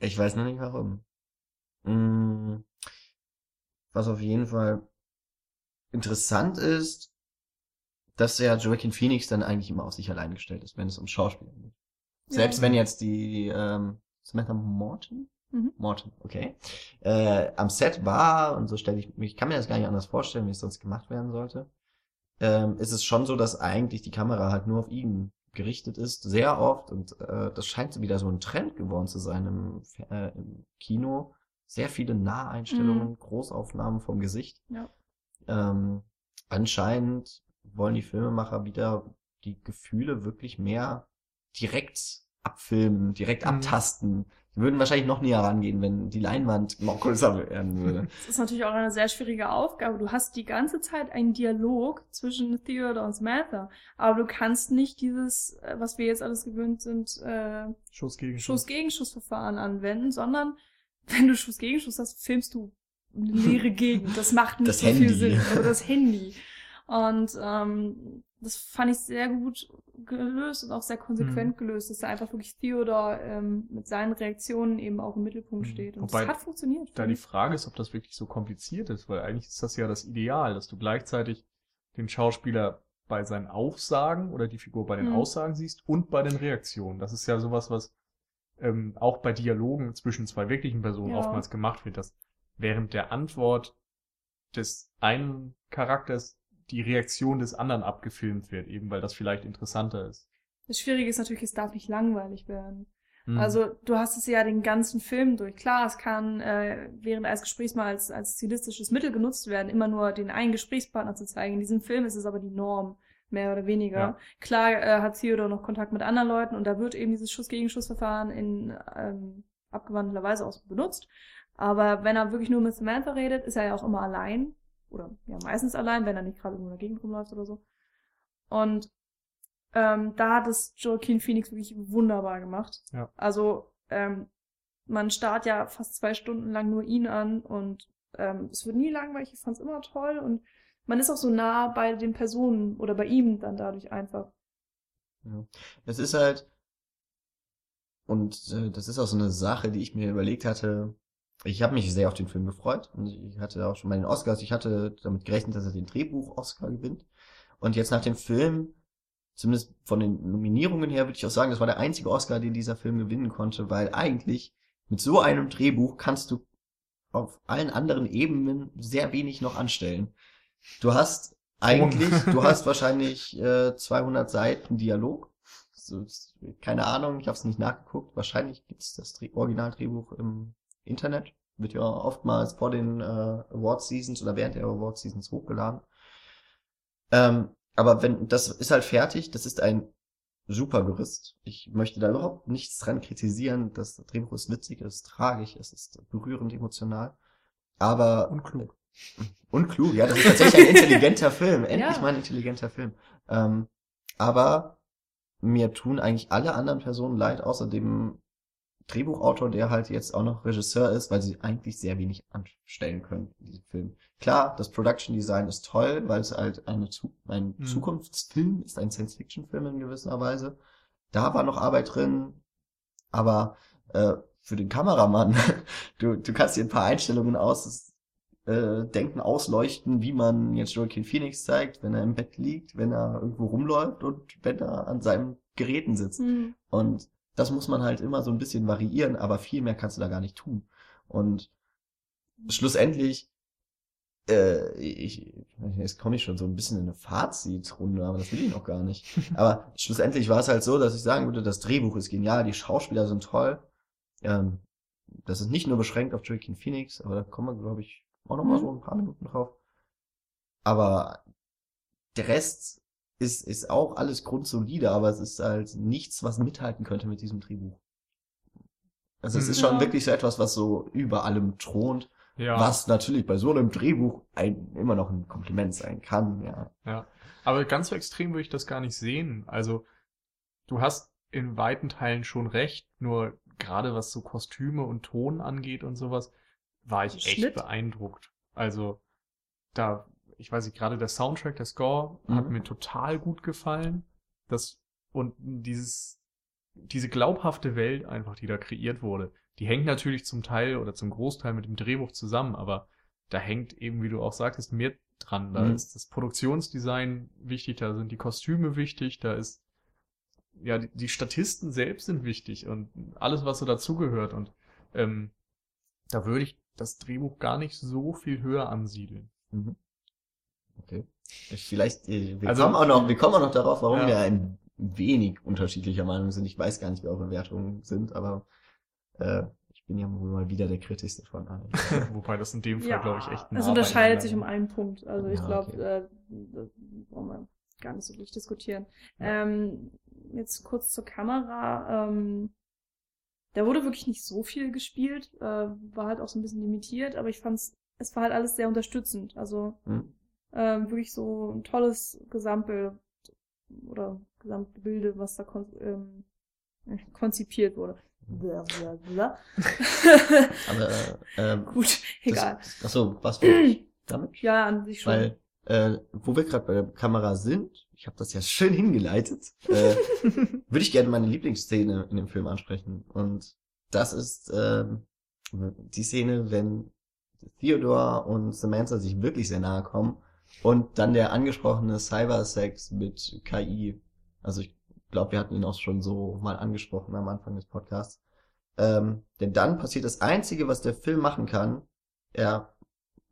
Ich weiß noch nicht warum. Mm, Was auf jeden Fall interessant ist, dass ja Joaquin Phoenix dann eigentlich immer auf sich allein gestellt ist, wenn es um Schauspiel geht. Selbst Ja. wenn jetzt die ähm, Samantha Morton Mhm. Morton, okay. Äh, am Set war, und so stelle ich mich, ich kann mir das gar nicht anders vorstellen, wie es sonst gemacht werden sollte, ähm, ist es schon so, dass eigentlich die Kamera halt nur auf ihn gerichtet ist, sehr oft, und äh, das scheint wieder so ein Trend geworden zu sein im, äh, im Kino. Sehr viele Naheinstellungen, Großaufnahmen vom Gesicht. Ja. Ähm, anscheinend wollen die Filmemacher wieder die Gefühle wirklich mehr direkt abfilmen, direkt Mhm. abtasten. Die würden wahrscheinlich noch näher rangehen, wenn die Leinwand noch größer werden würde. Das ist natürlich auch eine sehr schwierige Aufgabe. Du hast die ganze Zeit einen Dialog zwischen Theodore und Samantha, aber du kannst nicht dieses, äh, was wir jetzt alles gewöhnt sind, äh, Schuss gegen Schuss-Gegenschuss-Verfahren anwenden, sondern wenn du Schuss-Gegenschuss hast, filmst du eine leere Gegend. Das macht nicht Das so Handy. viel Sinn. Oder das Handy. Und ähm, das fand ich sehr gut gelöst und auch sehr konsequent Mhm. gelöst, dass da einfach wirklich Theodor ähm, mit seinen Reaktionen eben auch im Mittelpunkt Mhm. steht. Und Wobei das hat funktioniert. Da die Frage ist, ob das wirklich so kompliziert ist, weil eigentlich ist das ja das Ideal, dass du gleichzeitig den Schauspieler bei seinen Aufsagen oder die Figur bei den Mhm. Aussagen siehst und bei den Reaktionen. Das ist ja sowas, was ähm, auch bei Dialogen zwischen zwei wirklichen Personen Ja. oftmals gemacht wird, dass während der Antwort des einen Charakters die Reaktion des anderen abgefilmt wird, eben weil das vielleicht interessanter ist. Das Schwierige ist natürlich, es darf nicht langweilig werden. Mhm. Also du hast es ja den ganzen Film durch. Klar, es kann äh, während eines Gesprächs mal als, als stilistisches Mittel genutzt werden, immer nur den einen Gesprächspartner zu zeigen. In diesem Film ist es aber die Norm, mehr oder weniger. Ja. Klar äh, hat Theodor noch Kontakt mit anderen Leuten und da wird eben dieses Schuss-Gegenschuss-Verfahren in ähm, abgewandelter Weise auch benutzt. Aber wenn er wirklich nur mit Samantha redet, ist er ja auch immer allein. Oder ja, meistens allein, wenn er nicht gerade irgendwo in der Gegend rumläuft oder so. Und ähm, da hat es Joaquin Phoenix wirklich wunderbar gemacht. Ja. Also ähm, man starrt ja fast zwei Stunden lang nur ihn an und ähm, es wird nie langweilig, ich fand's immer toll und man ist auch so nah bei den Personen oder bei ihm dann dadurch einfach. Ja. Es ist halt, und äh, das ist auch so eine Sache, die ich mir überlegt hatte. Ich habe mich sehr auf den Film gefreut und ich hatte auch schon mal den Oscars, ich hatte damit gerechnet, dass er den Drehbuch-Oscar gewinnt. Und jetzt nach dem Film, zumindest von den Nominierungen her, würde ich auch sagen, das war der einzige Oscar, den dieser Film gewinnen konnte, weil eigentlich mit so einem Drehbuch kannst du auf allen anderen Ebenen sehr wenig noch anstellen. Du hast eigentlich, du hast wahrscheinlich äh, 200 Seiten Dialog. So, keine Ahnung, ich habe es nicht nachgeguckt. Wahrscheinlich gibt's das Dreh Originaldrehbuch im Internet. Wird ja oftmals vor den äh, Award Seasons oder während der Award Seasons hochgeladen. Ähm, aber wenn das ist halt fertig, das ist ein super Gerüst. Ich möchte da überhaupt nichts dran kritisieren. Das Drehbuch ist witzig, es ist tragisch, es ist berührend emotional. Aber und klug. und klug, ja, das ist tatsächlich ein intelligenter Film. Endlich Ja. mal ein intelligenter Film. Ähm, aber mir tun eigentlich alle anderen Personen leid, außer dem Drehbuchautor, der halt jetzt auch noch Regisseur ist, weil sie eigentlich sehr wenig anstellen können in diesem Film. Klar, das Production Design ist toll, weil es halt eine Zu ein Mhm. Zukunftsfilm ist, ein Science-Fiction-Film in gewisser Weise. Da war noch Arbeit drin, aber äh, für den Kameramann, du, du kannst dir ein paar Einstellungen aus äh, denken, ausleuchten, wie man jetzt Joaquin Phoenix zeigt, wenn er im Bett liegt, wenn er irgendwo rumläuft und wenn er an seinem Geräten sitzt. Hm. Und das muss man halt immer so ein bisschen variieren, aber viel mehr kannst du da gar nicht tun. Und schlussendlich, äh, ich, jetzt komme ich schon so ein bisschen in eine Fazitrunde, aber das will ich noch gar nicht. Aber schlussendlich war es halt so, dass ich sagen würde, das Drehbuch ist genial, die Schauspieler sind toll. Ähm, das ist nicht nur beschränkt auf Joaquin Phoenix, aber da kommen wir, glaube ich, auch noch mal Mhm. so ein paar Minuten drauf. Aber der Rest ist, ist auch alles grundsolide, aber es ist halt nichts, was mithalten könnte mit diesem Drehbuch. Also es Mhm. ist schon Ja. wirklich so etwas, was so über allem thront, Ja. was natürlich bei so einem Drehbuch ein, immer noch ein Kompliment sein kann, ja. Ja, aber ganz so extrem würde ich das gar nicht sehen. Also, du hast in weiten Teilen schon recht, nur gerade was so Kostüme und Ton angeht und sowas, war ich echt Schnitt? beeindruckt. Also, da, ich weiß nicht, gerade der Soundtrack, der Score hat Mhm. mir total gut gefallen. Das, und dieses, diese glaubhafte Welt einfach, die da kreiert wurde, die hängt natürlich zum Teil oder zum Großteil mit dem Drehbuch zusammen, aber da hängt eben, wie du auch sagtest, mehr dran. Da Mhm. ist das Produktionsdesign wichtig, da sind die Kostüme wichtig, da ist, ja, die, die Statisten selbst sind wichtig und alles, was so dazugehört und, ähm, da würde ich das Drehbuch gar nicht so viel höher ansiedeln. Mhm. Okay. Vielleicht, äh, wir Also- kommen auch noch, wir kommen auch noch darauf, warum Ja. wir ein wenig unterschiedlicher Meinung sind. Ich weiß gar nicht, wie eure Wertungen sind, aber äh, ich bin ja wohl mal wieder der kritischste von allen. Wobei das in dem Fall, glaube ich, echt nah Es unterscheidet sich um einen Punkt. Also ich Ja, glaube, okay. äh, da brauchen wir gar nicht so durchdiskutieren. Ähm, jetzt kurz zur Kamera. Ähm, da wurde wirklich nicht so viel gespielt, äh, war halt auch so ein bisschen limitiert, aber ich fand's, es war halt alles sehr unterstützend. Also Hm? Ähm, wirklich so ein tolles Gesamtbild oder Gesamtbilde, was da kon ähm, konzipiert wurde. Blablabla. Aber äh, ähm, Gut, egal. Das, achso, was ich damit? Ja, an sich schon. Weil, äh, wo wir gerade bei der Kamera sind, ich habe das ja schön hingeleitet, äh, würde ich gerne meine Lieblingsszene in dem Film ansprechen. Und das ist ähm, die Szene, wenn Theodore und Samantha sich wirklich sehr nahe kommen und dann der angesprochene Cybersex mit KI. Also ich glaube, wir hatten ihn auch schon so mal angesprochen am Anfang des Podcasts. Ähm, denn dann passiert das Einzige, was der Film machen kann. Er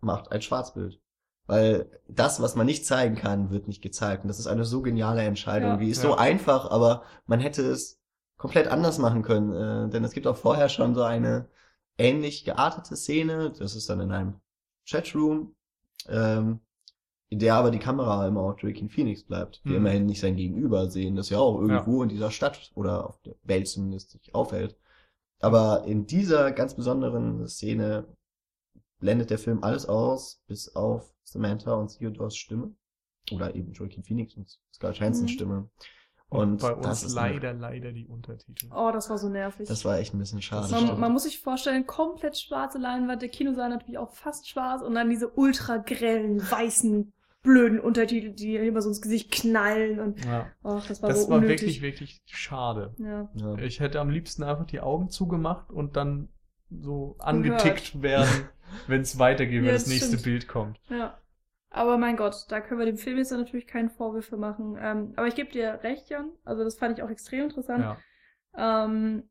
macht ein Schwarzbild. Weil das, was man nicht zeigen kann, wird nicht gezeigt. Und das ist eine so geniale Entscheidung. Ja. Die ist Ja. so einfach, aber man hätte es komplett anders machen können. Äh, denn es gibt auch vorher schon so eine ähnlich geartete Szene. Das ist dann in einem Chatroom, ähm, in der aber die Kamera immer auf Joaquin Phoenix bleibt. Wir Mhm. immerhin nicht sein Gegenüber sehen, das ja auch irgendwo in dieser Stadt oder auf der Welt zumindest sich aufhält. Aber in dieser ganz besonderen Szene blendet der Film alles aus, bis auf Samantha und Theodors Stimme. Oder eben Joaquin Phoenix und Scarlett Johansons Mhm. Stimme. Und, Und bei das uns ist leider, leider die Untertitel. Oh, das war so nervig. Das war echt ein bisschen schade. Das man, man muss sich vorstellen, komplett schwarze Leinwand, der Kinosaal natürlich auch fast schwarz und dann diese ultra grellen, weißen, blöden Untertitel, die immer so ins Gesicht knallen und Ja. ach, das war Das so war unnötig. wirklich, wirklich schade. ja. ja. Ich hätte am liebsten einfach die Augen zugemacht und dann so angetickt werden, wenn es weitergeht, Ja, wenn das das nächste stimmt. Bild kommt. ja. Aber mein Gott, da können wir dem Film jetzt natürlich keine Vorwürfe machen. Ähm, aber ich gebe dir recht, Jan. Also das fand ich auch extrem interessant. Ja. Ähm,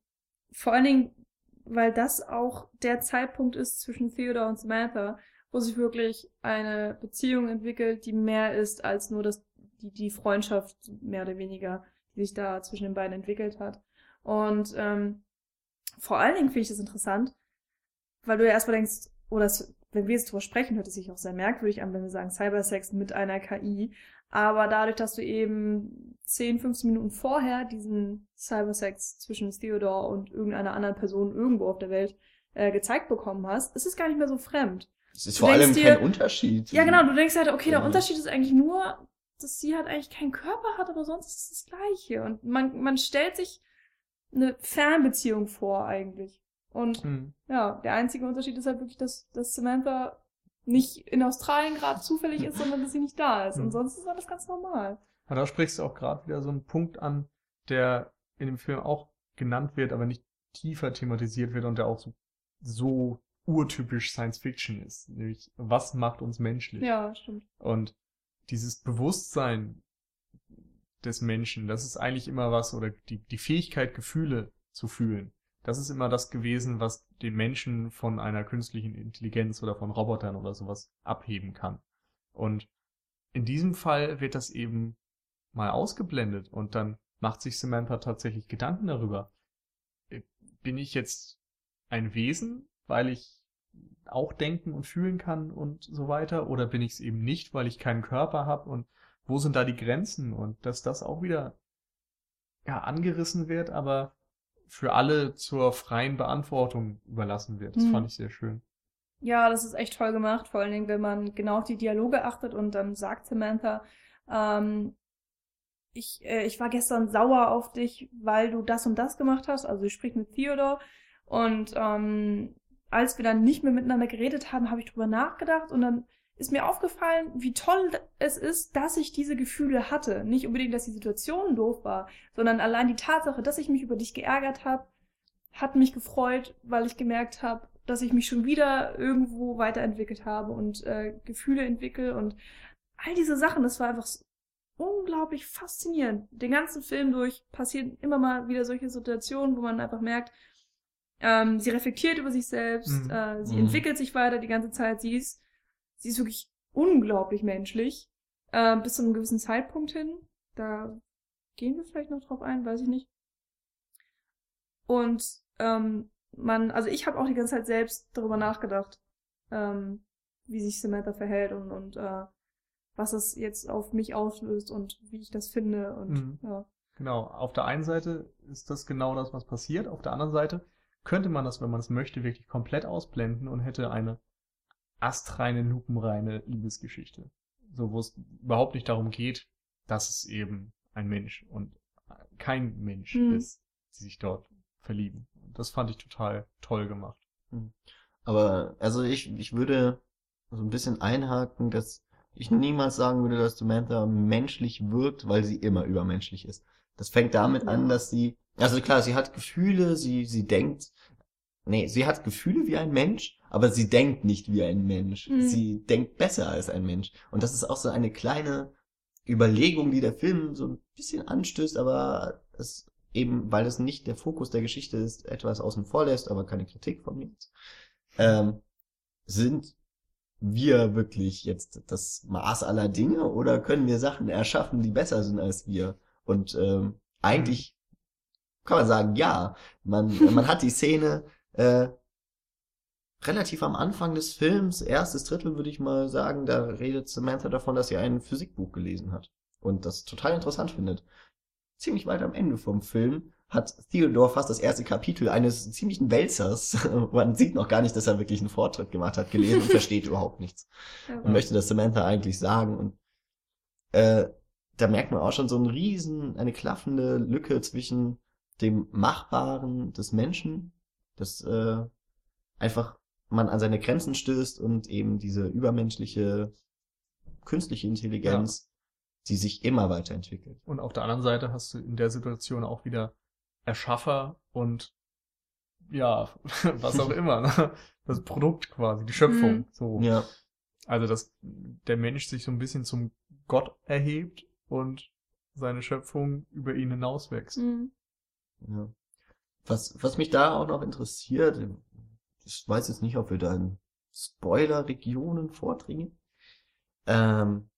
vor allen Dingen, weil das auch der Zeitpunkt ist zwischen Theodore und Samantha, wo sich wirklich eine Beziehung entwickelt, die mehr ist als nur das, die, die Freundschaft, mehr oder weniger, die sich da zwischen den beiden entwickelt hat. Und ähm, vor allen Dingen finde ich das interessant, weil du ja erstmal denkst, oder es, wenn wir jetzt drüber sprechen, hört es sich auch sehr merkwürdig an, wenn wir sagen Cybersex mit einer KI. Aber dadurch, dass du eben 10, 15 Minuten vorher diesen Cybersex zwischen Theodore und irgendeiner anderen Person irgendwo auf der Welt äh, gezeigt bekommen hast, ist es gar nicht mehr so fremd. Es ist Du vor allem dir- kein Unterschied. Ja, genau, du denkst halt, okay, der Ja. Unterschied ist eigentlich nur, dass sie halt eigentlich keinen Körper hat, aber sonst ist es das Gleiche. Und man, man stellt sich eine Fernbeziehung vor eigentlich. Und Hm. ja, der einzige Unterschied ist halt wirklich, dass, dass Samantha nicht in Australien gerade zufällig ist, sondern dass sie nicht da ist. Und Mhm. sonst ist alles ganz normal. Aber da sprichst du auch gerade wieder so einen Punkt an, der in dem Film auch genannt wird, aber nicht tiefer thematisiert wird und der auch so, so urtypisch Science Fiction ist. Nämlich, was macht uns menschlich? Ja, stimmt. Und dieses Bewusstsein des Menschen, das ist eigentlich immer was, oder die, die Fähigkeit, Gefühle zu fühlen, das ist immer das gewesen, was den Menschen von einer künstlichen Intelligenz oder von Robotern oder sowas abheben kann. Und in diesem Fall wird das eben mal ausgeblendet und dann macht sich Samantha tatsächlich Gedanken darüber. Äh, Bin ich jetzt ein Wesen, weil ich auch denken und fühlen kann und so weiter? Oder bin ich es eben nicht, weil ich keinen Körper habe? Und wo sind da die Grenzen? Und dass das auch wieder ja, angerissen wird, aber für alle zur freien Beantwortung überlassen wird. Das Mhm. fand ich sehr schön. Ja, das ist echt toll gemacht, vor allen Dingen, wenn man genau auf die Dialoge achtet und dann sagt Samantha, ähm, ich, äh, ich war gestern sauer auf dich, weil du das und das gemacht hast. Also ich sprich mit Theodore und ähm, als wir dann nicht mehr miteinander geredet haben, habe ich drüber nachgedacht und dann ist mir aufgefallen, wie toll es ist, dass ich diese Gefühle hatte. Nicht unbedingt, dass die Situation doof war, sondern allein die Tatsache, dass ich mich über dich geärgert habe, hat mich gefreut, weil ich gemerkt habe, dass ich mich schon wieder irgendwo weiterentwickelt habe und äh, Gefühle entwickle und all diese Sachen, das war einfach unglaublich faszinierend. Den ganzen Film durch passieren immer mal wieder solche Situationen, wo man einfach merkt, Ähm, sie reflektiert über sich selbst, Mhm. äh, sie Mhm. entwickelt sich weiter die ganze Zeit. Sie ist, sie ist wirklich unglaublich menschlich, äh, bis zu einem gewissen Zeitpunkt hin. Da gehen wir vielleicht noch drauf ein, weiß ich nicht. Und ähm, man, also ich habe auch die ganze Zeit selbst darüber nachgedacht, ähm, wie sich Samantha verhält und, und äh, was das jetzt auf mich auslöst und wie ich das finde und Mhm. ja. Genau, auf der einen Seite ist das genau das, was passiert. Auf der anderen Seite könnte man das, wenn man es möchte, wirklich komplett ausblenden und hätte eine astreine, lupenreine Liebesgeschichte. So, wo es überhaupt nicht darum geht, dass es eben ein Mensch und kein Mensch Hm. ist, die sich dort verlieben. Das fand ich total toll gemacht. Aber, also ich, ich würde so ein bisschen einhaken, dass ich niemals sagen würde, dass Samantha menschlich wirkt, weil sie immer übermenschlich ist. Das fängt damit an, dass sie, also klar, sie hat Gefühle, sie, sie denkt, nee, sie hat Gefühle wie ein Mensch, aber sie denkt nicht wie ein Mensch. Mhm. Sie denkt besser als ein Mensch. Und das ist auch so eine kleine Überlegung, die der Film so ein bisschen anstößt, aber es eben, weil es nicht der Fokus der Geschichte ist, etwas außen vor lässt, aber keine Kritik von mir. jetzt. Ähm, sind wir wirklich jetzt das Maß aller Dinge oder können wir Sachen erschaffen, die besser sind als wir? Und ähm, eigentlich kann man sagen, ja. Man, man hat die Szene äh, relativ am Anfang des Films, erstes Drittel würde ich mal sagen, da redet Samantha davon, dass sie ein Physikbuch gelesen hat und das total interessant findet. Ziemlich weit am Ende vom Film hat Theodore fast das erste Kapitel eines ziemlichen Wälzers, man sieht noch gar nicht, dass er wirklich einen Fortschritt gemacht hat, gelesen und versteht überhaupt nichts ja. und möchte das Samantha eigentlich sagen. Und äh, da merkt man auch schon so einen riesen, eine klaffende Lücke zwischen dem Machbaren des Menschen, dass äh, einfach man an seine Grenzen stößt und eben diese übermenschliche künstliche Intelligenz, die sich immer weiterentwickelt. Und auf der anderen Seite hast du in der Situation auch wieder Erschaffer und ja, was auch immer, ne? das Produkt quasi, die Schöpfung. Mhm. So. Ja, Also, dass der Mensch sich so ein bisschen zum Gott erhebt und seine Schöpfung über ihn hinauswächst. Mhm. Ja. Was, was mich da auch noch interessiert, ich weiß jetzt nicht, ob wir da in Spoiler-Regionen vordringen. Ähm,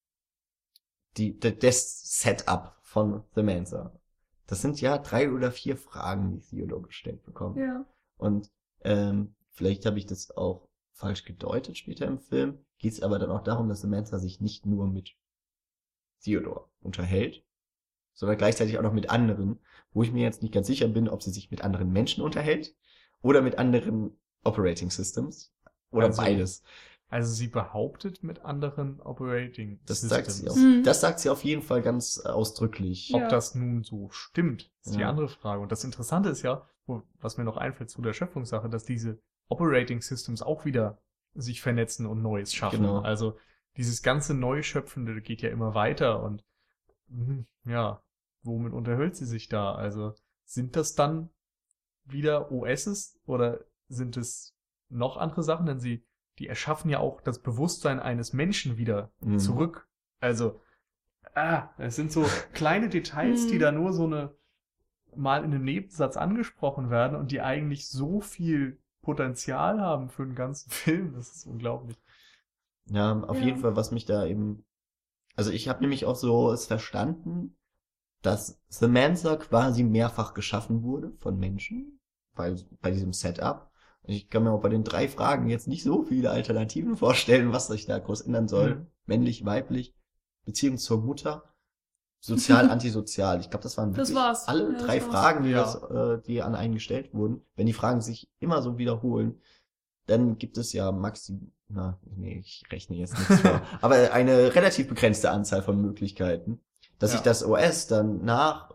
die, de- das Setup von The Mansa. Das sind ja drei oder vier Fragen, die Theodore gestellt bekommt. Ja. Und ähm, vielleicht habe ich das auch falsch gedeutet später im Film. Geht es aber dann auch darum, dass Samantha sich nicht nur mit Theodore unterhält, sondern gleichzeitig auch noch mit anderen, wo ich mir jetzt nicht ganz sicher bin, ob sie sich mit anderen Menschen unterhält oder mit anderen Operating Systems oder Also, beides. Also sie behauptet mit anderen Operating Das Systems. sagt sie auf, Mhm. das sagt sie auf jeden Fall ganz äh, ausdrücklich. Ob Ja. das nun so stimmt, ist die Ja. andere Frage. Und das Interessante ist ja, was mir noch einfällt zu der Schöpfungssache, dass diese Operating Systems auch wieder sich vernetzen und Neues schaffen. Genau. Also dieses ganze Neuschöpfende geht ja immer weiter und hm, ja, womit unterhält sie sich da? Also sind das dann wieder OSs oder sind es noch andere Sachen? Denn sie, die erschaffen ja auch das Bewusstsein eines Menschen wieder Mhm. zurück. Also, ah, es sind so kleine Details, die Mhm. da nur so eine mal in einem Nebensatz angesprochen werden und die eigentlich so viel Potenzial haben für den ganzen Film. Das ist unglaublich. Ja, auf Ja. jeden Fall, was mich da eben. Also ich habe nämlich auch so es verstanden, dass Samantha quasi mehrfach geschaffen wurde von Menschen, bei, bei diesem Setup. Ich kann mir auch bei den drei Fragen jetzt nicht so viele Alternativen vorstellen, was sich da groß ändern soll. Mhm. Männlich, weiblich, Beziehung zur Mutter, sozial, antisozial. Ich glaube, das waren Das wirklich war's. alle Ja, das drei. Fragen, die, Ja. das, äh, die an einen gestellt wurden. Wenn die Fragen sich immer so wiederholen, dann gibt es ja maxim, na, nee, ich rechne jetzt nichts vor, aber eine relativ begrenzte Anzahl von Möglichkeiten, dass Ja. sich das OS dann nach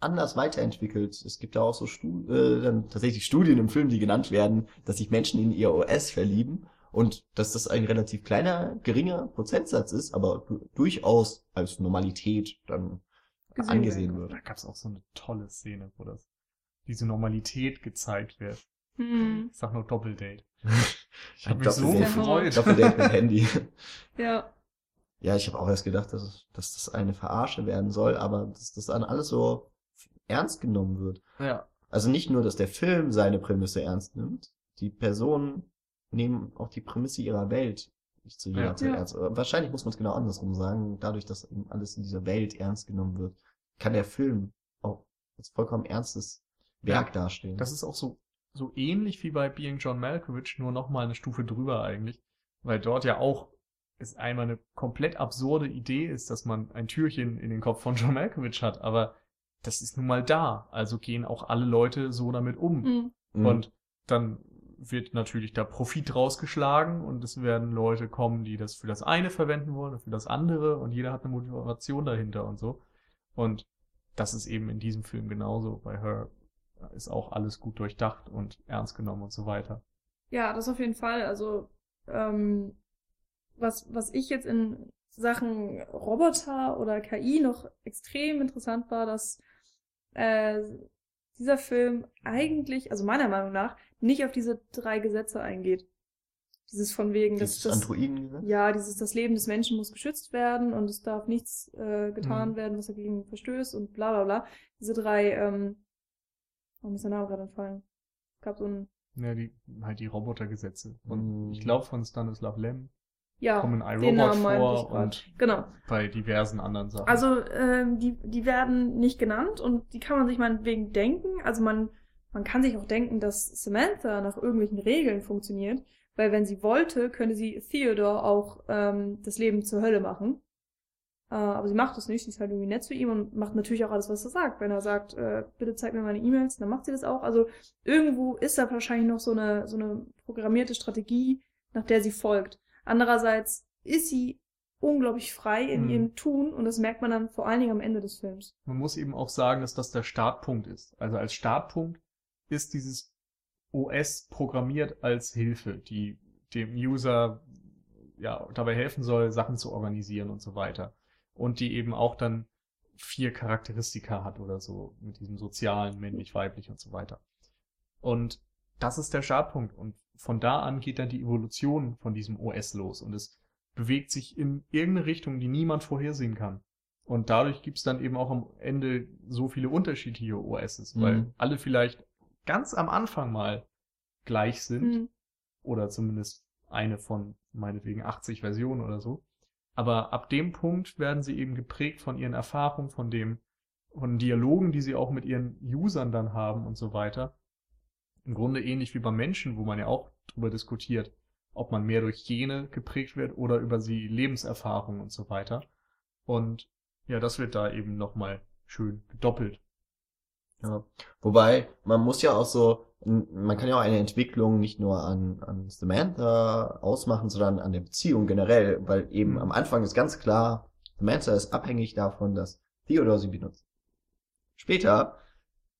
anders weiterentwickelt. Es gibt da auch so Stu äh, dann tatsächlich Studien im Film, die genannt werden, dass sich Menschen in ihr OS verlieben und dass das ein relativ kleiner, geringer Prozentsatz ist, aber du durchaus als Normalität dann Gesehen angesehen wird. Da gab es auch so eine tolle Szene, wo das diese Normalität gezeigt wird. Mhm. Ich sag nur Doppeldate. Ich habe mich so gefreut. Doppeldate mit Handy. Ja. Ja, ich habe auch erst gedacht, dass, dass das eine Verarsche werden soll, aber dass das dann alles so ernst genommen wird. Ja. Also nicht nur, dass der Film seine Prämisse ernst nimmt, die Personen nehmen auch die Prämisse ihrer Welt nicht zu jeder Ja. Zeit Ja. ernst. Wahrscheinlich muss man es genau andersrum sagen. Dadurch, dass eben alles in dieser Welt ernst genommen wird, kann der Film auch als vollkommen ernstes Werk dastehen. Das ist auch so, so ähnlich wie bei Being John Malkovich, nur noch mal eine Stufe drüber eigentlich. Weil dort ja auch es einmal eine komplett absurde Idee ist, dass man ein Türchen in den Kopf von John Malkovich hat. Aber das ist nun mal da. Also gehen auch alle Leute so damit um. Mhm. Mhm. Und dann wird natürlich da Profit rausgeschlagen und es werden Leute kommen, die das für das eine verwenden wollen und für das andere und jeder hat eine Motivation dahinter und so. Und das ist eben in diesem Film genauso. Bei Her ist auch alles gut durchdacht und ernst genommen und so weiter. Ja, das auf jeden Fall. Also, ähm, was, was ich jetzt in Sachen Roboter oder KI noch extrem interessant war, dass äh, dieser Film eigentlich, also meiner Meinung nach, nicht auf diese drei Gesetze eingeht. Dieses von wegen, dass Dieses das Androidengesetz? ja, dieses das Leben des Menschen muss geschützt werden und es darf nichts äh, getan Mhm. werden, was dagegen verstößt und bla bla bla. Diese drei, ähm, warum ist der Name gerade entfallen? Es gab so ein, Ja, die, halt die Robotergesetze. Und Mm. ich glaube von Stanislav Lem ja, kommen den iRobot vor und Genau. bei diversen anderen Sachen. Also, ähm, die, die werden nicht genannt und die kann man sich meinetwegen denken. Also man, man kann sich auch denken, dass Samantha nach irgendwelchen Regeln funktioniert, weil wenn sie wollte, könnte sie Theodore auch ähm, das Leben zur Hölle machen. Äh, aber sie macht es nicht, sie ist halt irgendwie nett zu ihm und macht natürlich auch alles, was er sagt. Wenn er sagt, äh, bitte zeig mir meine E-Mails, dann macht sie das auch. Also irgendwo ist da wahrscheinlich noch so eine, so eine programmierte Strategie, nach der sie folgt. Andererseits ist sie unglaublich frei in Mhm. ihrem Tun und das merkt man dann vor allen Dingen am Ende des Films. Man muss eben auch sagen, dass das der Startpunkt ist. Also als Startpunkt ist dieses OS programmiert als Hilfe, die dem User ja dabei helfen soll, Sachen zu organisieren und so weiter. Und die eben auch dann vier Charakteristika hat oder so, mit diesem sozialen, männlich, weiblich und so weiter. Und das ist der Startpunkt. Und von da an geht dann die Evolution von diesem OS los. Und es bewegt sich in irgendeine Richtung, die niemand vorhersehen kann. Und dadurch gibt's dann eben auch am Ende so viele unterschiedliche OSs, weil Mhm. alle vielleicht ganz am Anfang mal gleich sind Mhm. oder zumindest eine von meinetwegen 80 Versionen oder so. Aber ab dem Punkt werden sie eben geprägt von ihren Erfahrungen, von dem, von Dialogen, die sie auch mit ihren Usern dann haben und so weiter. Im Grunde ähnlich wie beim Menschen, wo man ja auch drüber diskutiert, ob man mehr durch Gene geprägt wird oder über sie Lebenserfahrung und so weiter. Und ja, das wird da eben nochmal schön gedoppelt. Ja. Wobei, man muss ja auch so, man kann ja auch eine Entwicklung nicht nur an, an Samantha ausmachen, sondern an der Beziehung generell, weil eben Mhm. am Anfang ist ganz klar, Samantha ist abhängig davon, dass Theodore sie benutzt. Später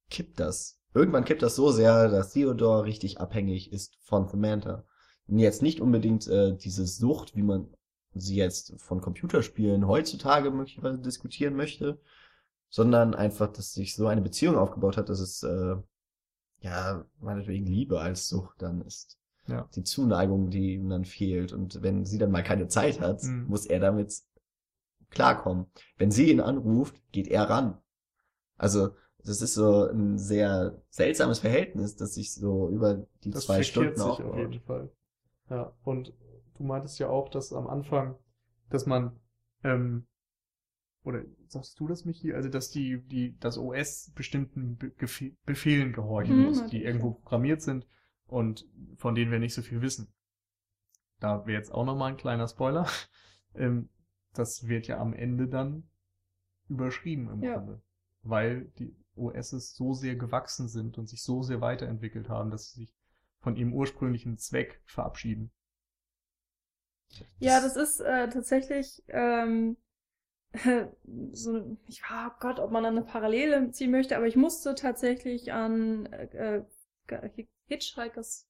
kippt das. Irgendwann kippt das so sehr, dass Theodore richtig abhängig ist von Samantha. Und jetzt nicht unbedingt äh, diese Sucht, wie man sie jetzt von Computerspielen heutzutage möglicherweise diskutieren möchte, sondern einfach, dass sich so eine Beziehung aufgebaut hat, dass es äh, ja meinetwegen Liebe als Sucht dann ist. Ja. Die Zuneigung, die ihm dann fehlt. Und wenn sie dann mal keine Zeit hat, Mhm. muss er damit klarkommen. Wenn sie ihn anruft, geht er ran. Also, das ist so ein sehr seltsames Verhältnis, das sich so über die Das zwei Stunden sich auf jeden Fall. Ja, und du meintest ja auch, dass am Anfang, dass man, ähm, oder sagst du das, Michi? Also, dass die, die, das OS bestimmten Be Befehlen gehorchen Mhm, muss, die irgendwo programmiert sind und von denen wir nicht so viel wissen. Da wäre jetzt auch nochmal ein kleiner Spoiler. Ähm, das wird ja am Ende dann überschrieben im Ja. Grunde. Weil die OSs so sehr gewachsen sind und sich so sehr weiterentwickelt haben, dass sie sich von ihrem ursprünglichen Zweck verabschieden. Ja, das ist äh, tatsächlich ähm, so eine, ich oh Gott, ob man da eine Parallele ziehen möchte, aber ich musste tatsächlich an äh, äh, Hitchhikers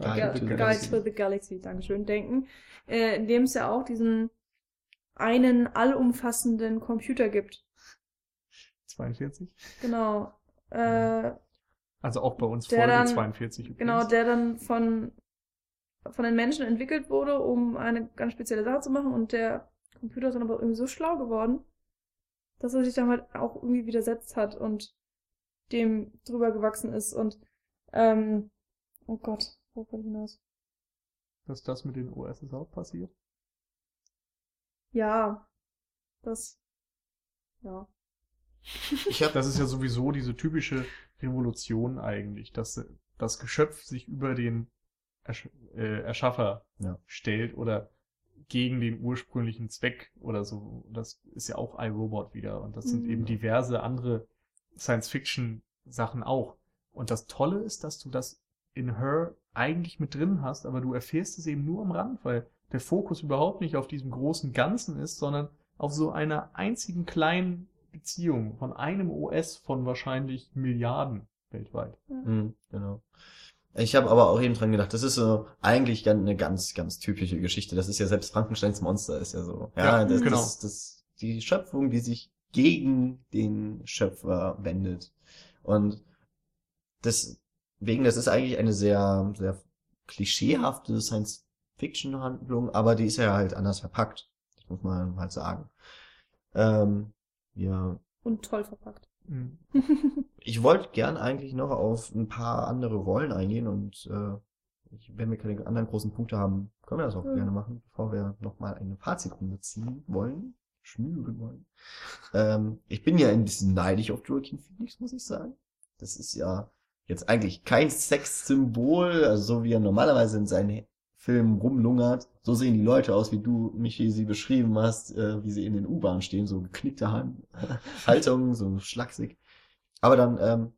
Guide Ga- to the Guide Galaxy. to the Galaxy, Dankeschön, denken, äh, in dem es ja auch diesen einen allumfassenden Computer gibt. 42? Genau. Äh, Also auch bei uns Der Folge dann- 42 übrigens. Genau, der dann von, von den Menschen entwickelt wurde, um eine ganz spezielle Sache zu machen. Und der Computer ist dann aber irgendwie so schlau geworden, dass er sich dann halt auch irgendwie widersetzt hat. Und dem drüber gewachsen ist und ähm, oh Gott, wo wollte ich hinaus? Dass das mit den OSs auch passiert? Ja, das, ja. Ich hab, Das ist ja sowieso diese typische Revolution eigentlich, dass das Geschöpf sich über den Ersch äh, Erschaffer Ja. stellt oder gegen den ursprünglichen Zweck oder so. Das ist ja auch iRobot wieder und das sind Mhm. eben diverse andere Science-Fiction-Sachen auch. Und das Tolle ist, dass du das in Her eigentlich mit drin hast, aber du erfährst es eben nur am Rand, weil der Fokus überhaupt nicht auf diesem großen Ganzen ist, sondern auf so einer einzigen kleinen Beziehung von einem OS von wahrscheinlich Milliarden weltweit. Mhm, genau. Ich habe aber auch eben dran gedacht, das ist so eigentlich eine ganz, ganz typische Geschichte. Das ist ja selbst Frankensteins Monster ist ja so. Ja, Ja, das, genau. das, das die Schöpfung, die sich gegen den Schöpfer wendet. Und deswegen, das ist eigentlich eine sehr, sehr klischeehafte Science-Fiction-Handlung, aber die ist ja halt anders verpackt. Das muss man halt sagen. Ähm, ja, Und toll verpackt. Mhm. ich wollte gern eigentlich noch auf ein paar andere Rollen eingehen und äh, ich, wenn wir keine anderen großen Punkte haben, können wir das auch Ja. gerne machen, bevor wir nochmal eine Fazitrunde ziehen wollen, schnüren wollen. Ähm, ich bin ja ein bisschen neidisch auf Joaquin Phoenix, muss ich sagen. Das ist ja jetzt eigentlich kein Sexsymbol, also so wie er normalerweise in seinen Filmen rumlungert. So sehen die Leute aus, wie du, Michi, sie beschrieben hast, äh, wie sie in den U-Bahnen stehen, so geknickte Haltung, so schlaksig. Aber dann ähm,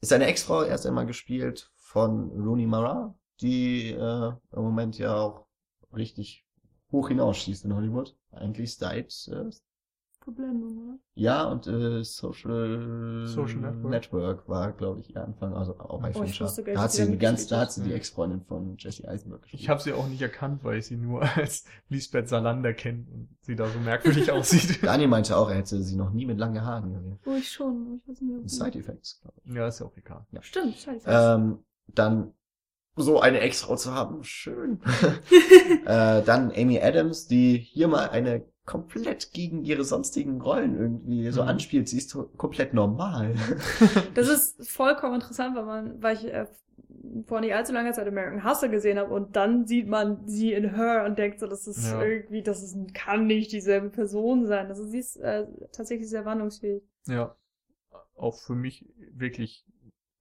ist seine Ex-Frau erst einmal gespielt von Rooney Mara, die äh, im Moment ja auch richtig hoch hinausschießt in Hollywood. Eigentlich seit äh, Verblendung, oder? ja und äh, Social, Social Network. war, glaube ich, ihr Anfang, also auch bei Oh, wusste Da hat sie die ganz, da hat. sie die. Ex-Freundin von Jesse Eisenberg gespielt. Ich habe sie auch nicht erkannt, weil ich sie nur als Lisbeth Salander kenne und sie da so merkwürdig aussieht. Daniel meinte auch, er hätte sie noch nie mit langen Haaren gesehen. Oh, ich schon. Ich weiß nicht. Side Effects, glaube ich. Ja, ist ja auch egal. Stimmt, scheiße. Ähm, dann so eine Ex-Frau zu haben, schön. äh, dann Amy Adams, die hier mal eine komplett gegen ihre sonstigen Rollen irgendwie so Mhm. anspielt. Sie ist so komplett normal. Das ist vollkommen interessant, weil man, weil ich äh, vor nicht allzu langer Zeit American Hustle gesehen habe und dann sieht man sie in Her und denkt so, das ist Ja. irgendwie, das ist, kann nicht dieselbe Person sein. Also sie ist äh, tatsächlich sehr wandlungsfähig. Ja, auch für mich wirklich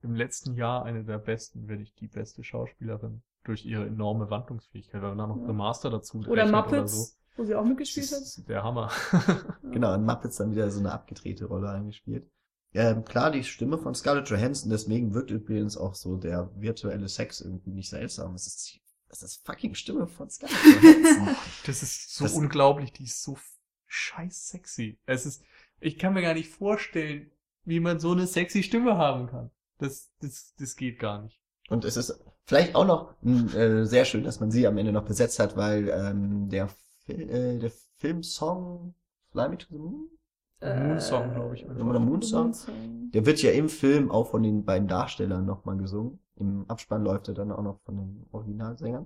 im letzten Jahr eine der besten, wenn nicht die beste Schauspielerin durch ihre enorme Wandlungsfähigkeit. Wenn man da noch Ja. The Master dazu Oder Muppets, oder so. Wo sie auch mitgespielt Das hat. ist Der Hammer. Genau, in Muppets dann wieder so eine abgedrehte Rolle eingespielt. Ähm, klar, die Stimme von Scarlett Johansson, deswegen wirkt übrigens auch so der virtuelle Sex irgendwie nicht seltsam. Es ist, die- es ist fucking Stimme von Scarlett Johansson. Das ist so Das- unglaublich, die ist so scheiß sexy. Es ist, ich kann mir gar nicht vorstellen, wie man so eine sexy Stimme haben kann. Das, das, das geht gar nicht. Und es ist vielleicht auch noch mh, äh, sehr schön, dass man sie am Ende noch besetzt hat, weil ähm, der, Fil äh, der Filmsong Fly Me to the Moon, Moonsong, glaube ich. Oder Moonsong? Moonsong. der wird ja im Film auch von den beiden Darstellern nochmal gesungen. Im Abspann läuft er dann auch noch von den Originalsängern,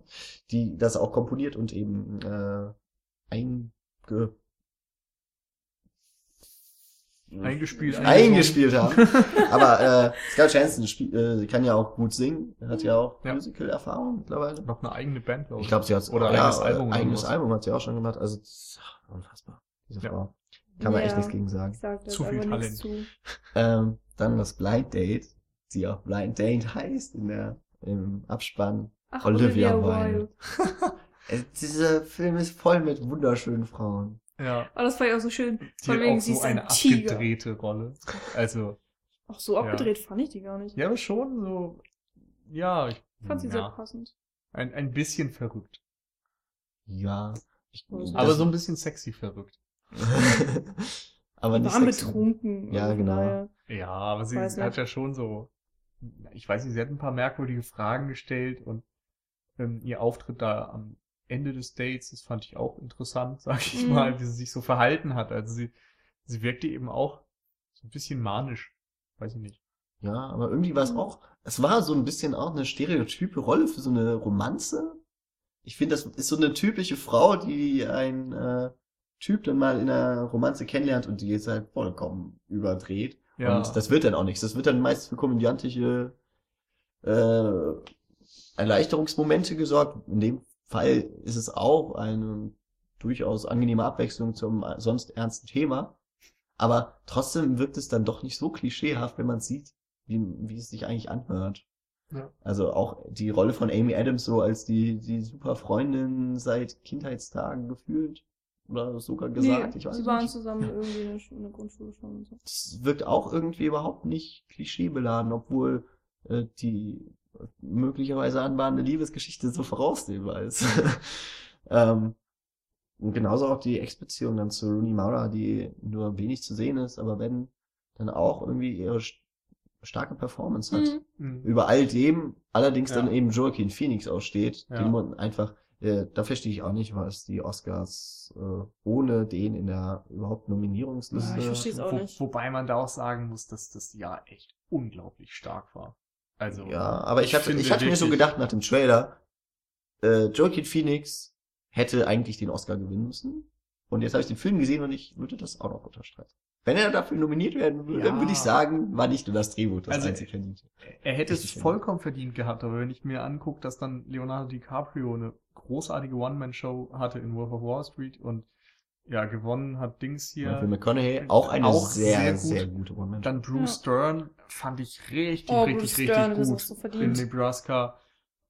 die das auch komponiert und eben äh, einge Eingespielt, eingespielt haben. Aber äh, Scarlett Johansson spiel, äh, sie kann ja auch gut singen, hat ja auch Ja. Musical-Erfahrung mittlerweile. Noch eine eigene Band, glaube ich. Ich glaube, sie hat Oder ja, eigenes Album oder Eigenes. Album hat sie auch schon gemacht. Also das ist unfassbar. Diese Ja. Frau. Kann man echt nichts gegen sagen. Zu viel Talent. zu. Ähm, dann das Blind Date, die auch Blind Date heißt in der im Abspann. Ach, Olivia Olivia, Wilde. Wilde. Äh, dieser Film ist voll mit wunderschönen Frauen. Ja. Aber das fand ich auch so schön. Die Von wegen, auch sie so ist ein eine Tiger. abgedrehte Rolle. Also, Ach, so Ja. abgedreht fand ich die gar nicht. ja, aber schon so, ja, ich fand sie sehr ja, passend. ein, ein bisschen verrückt. Ja. Ich, Also Aber so ein bisschen sexy verrückt. aber nicht waren sexy. betrunken. Ja, genau. Ja, aber sie Weiß hat nicht. ja schon so, ich weiß nicht, sie hat ein paar merkwürdige Fragen gestellt und ähm, ihr Auftritt da am Ende des Dates, das fand ich auch interessant, sag ich Mhm. mal, wie sie sich so verhalten hat. Also sie, sie wirkte eben auch so ein bisschen manisch. Weiß ich nicht. Ja, aber irgendwie war es Mhm. auch, es war so ein bisschen auch eine stereotype Rolle für so eine Romanze. Ich finde, das ist so eine typische Frau, die ein äh, Typ dann mal in einer Romanze kennenlernt und die jetzt halt vollkommen überdreht. Ja. Und das wird dann auch nichts. Das wird dann meist für komödiantische äh, Erleichterungsmomente gesorgt. In dem Fall ist es auch eine durchaus angenehme Abwechslung zum sonst ernsten Thema. Aber trotzdem wirkt es dann doch nicht so klischeehaft, wenn man sieht, wie, wie es sich eigentlich anhört. Ja. Also auch die Rolle von Amy Adams so als die, die super Freundin seit Kindheitstagen gefühlt. Oder sogar gesagt, ich weiß sie waren nicht. zusammen irgendwie in der, Schu- in der Grundschule schon und so. Das wirkt auch irgendwie überhaupt nicht klischeebeladen, obwohl äh, die möglicherweise anbahnende Liebesgeschichte so voraussehbar ist. ähm, und genauso auch die Ex-Beziehung dann zu Rooney Mara, die nur wenig zu sehen ist, aber wenn dann auch irgendwie ihre st- starke Performance hat. Mhm. Mhm. Über all dem allerdings Ja. dann eben Joaquin Phoenix aussteht, Ja. den man einfach, äh, da verstehe ich auch nicht, was die Oscars äh, ohne den in der überhaupt Nominierungsliste. Ja, ich verstehe es auch Wo, nicht. Wobei man da auch sagen muss, dass das Jahr echt unglaublich stark war. Also, Ja, aber ich hatte, finde ich hatte mir so gedacht nach dem Trailer, äh, Joaquin Phoenix hätte eigentlich den Oscar gewinnen müssen. Und jetzt habe ich den Film gesehen und ich würde das auch noch unterstreichen. Wenn er dafür nominiert werden würde, dann Ja. würde ich sagen, war nicht nur das Drehbuch das Also, einzig verdiente. Er hätte es vollkommen verdient gehabt, aber wenn ich mir angucke, dass dann Leonardo DiCaprio eine großartige One-Man-Show hatte in Wolf of Wall Street und ja, gewonnen hat Dings hier. Ja. Für McConaughey auch eine Auch sehr, sehr sehr, gut. gute One-Man-Show. Dann Bruce Stern fand ich richtig, Oh, richtig, Bruce richtig Stern, das gut hast du in. Nebraska.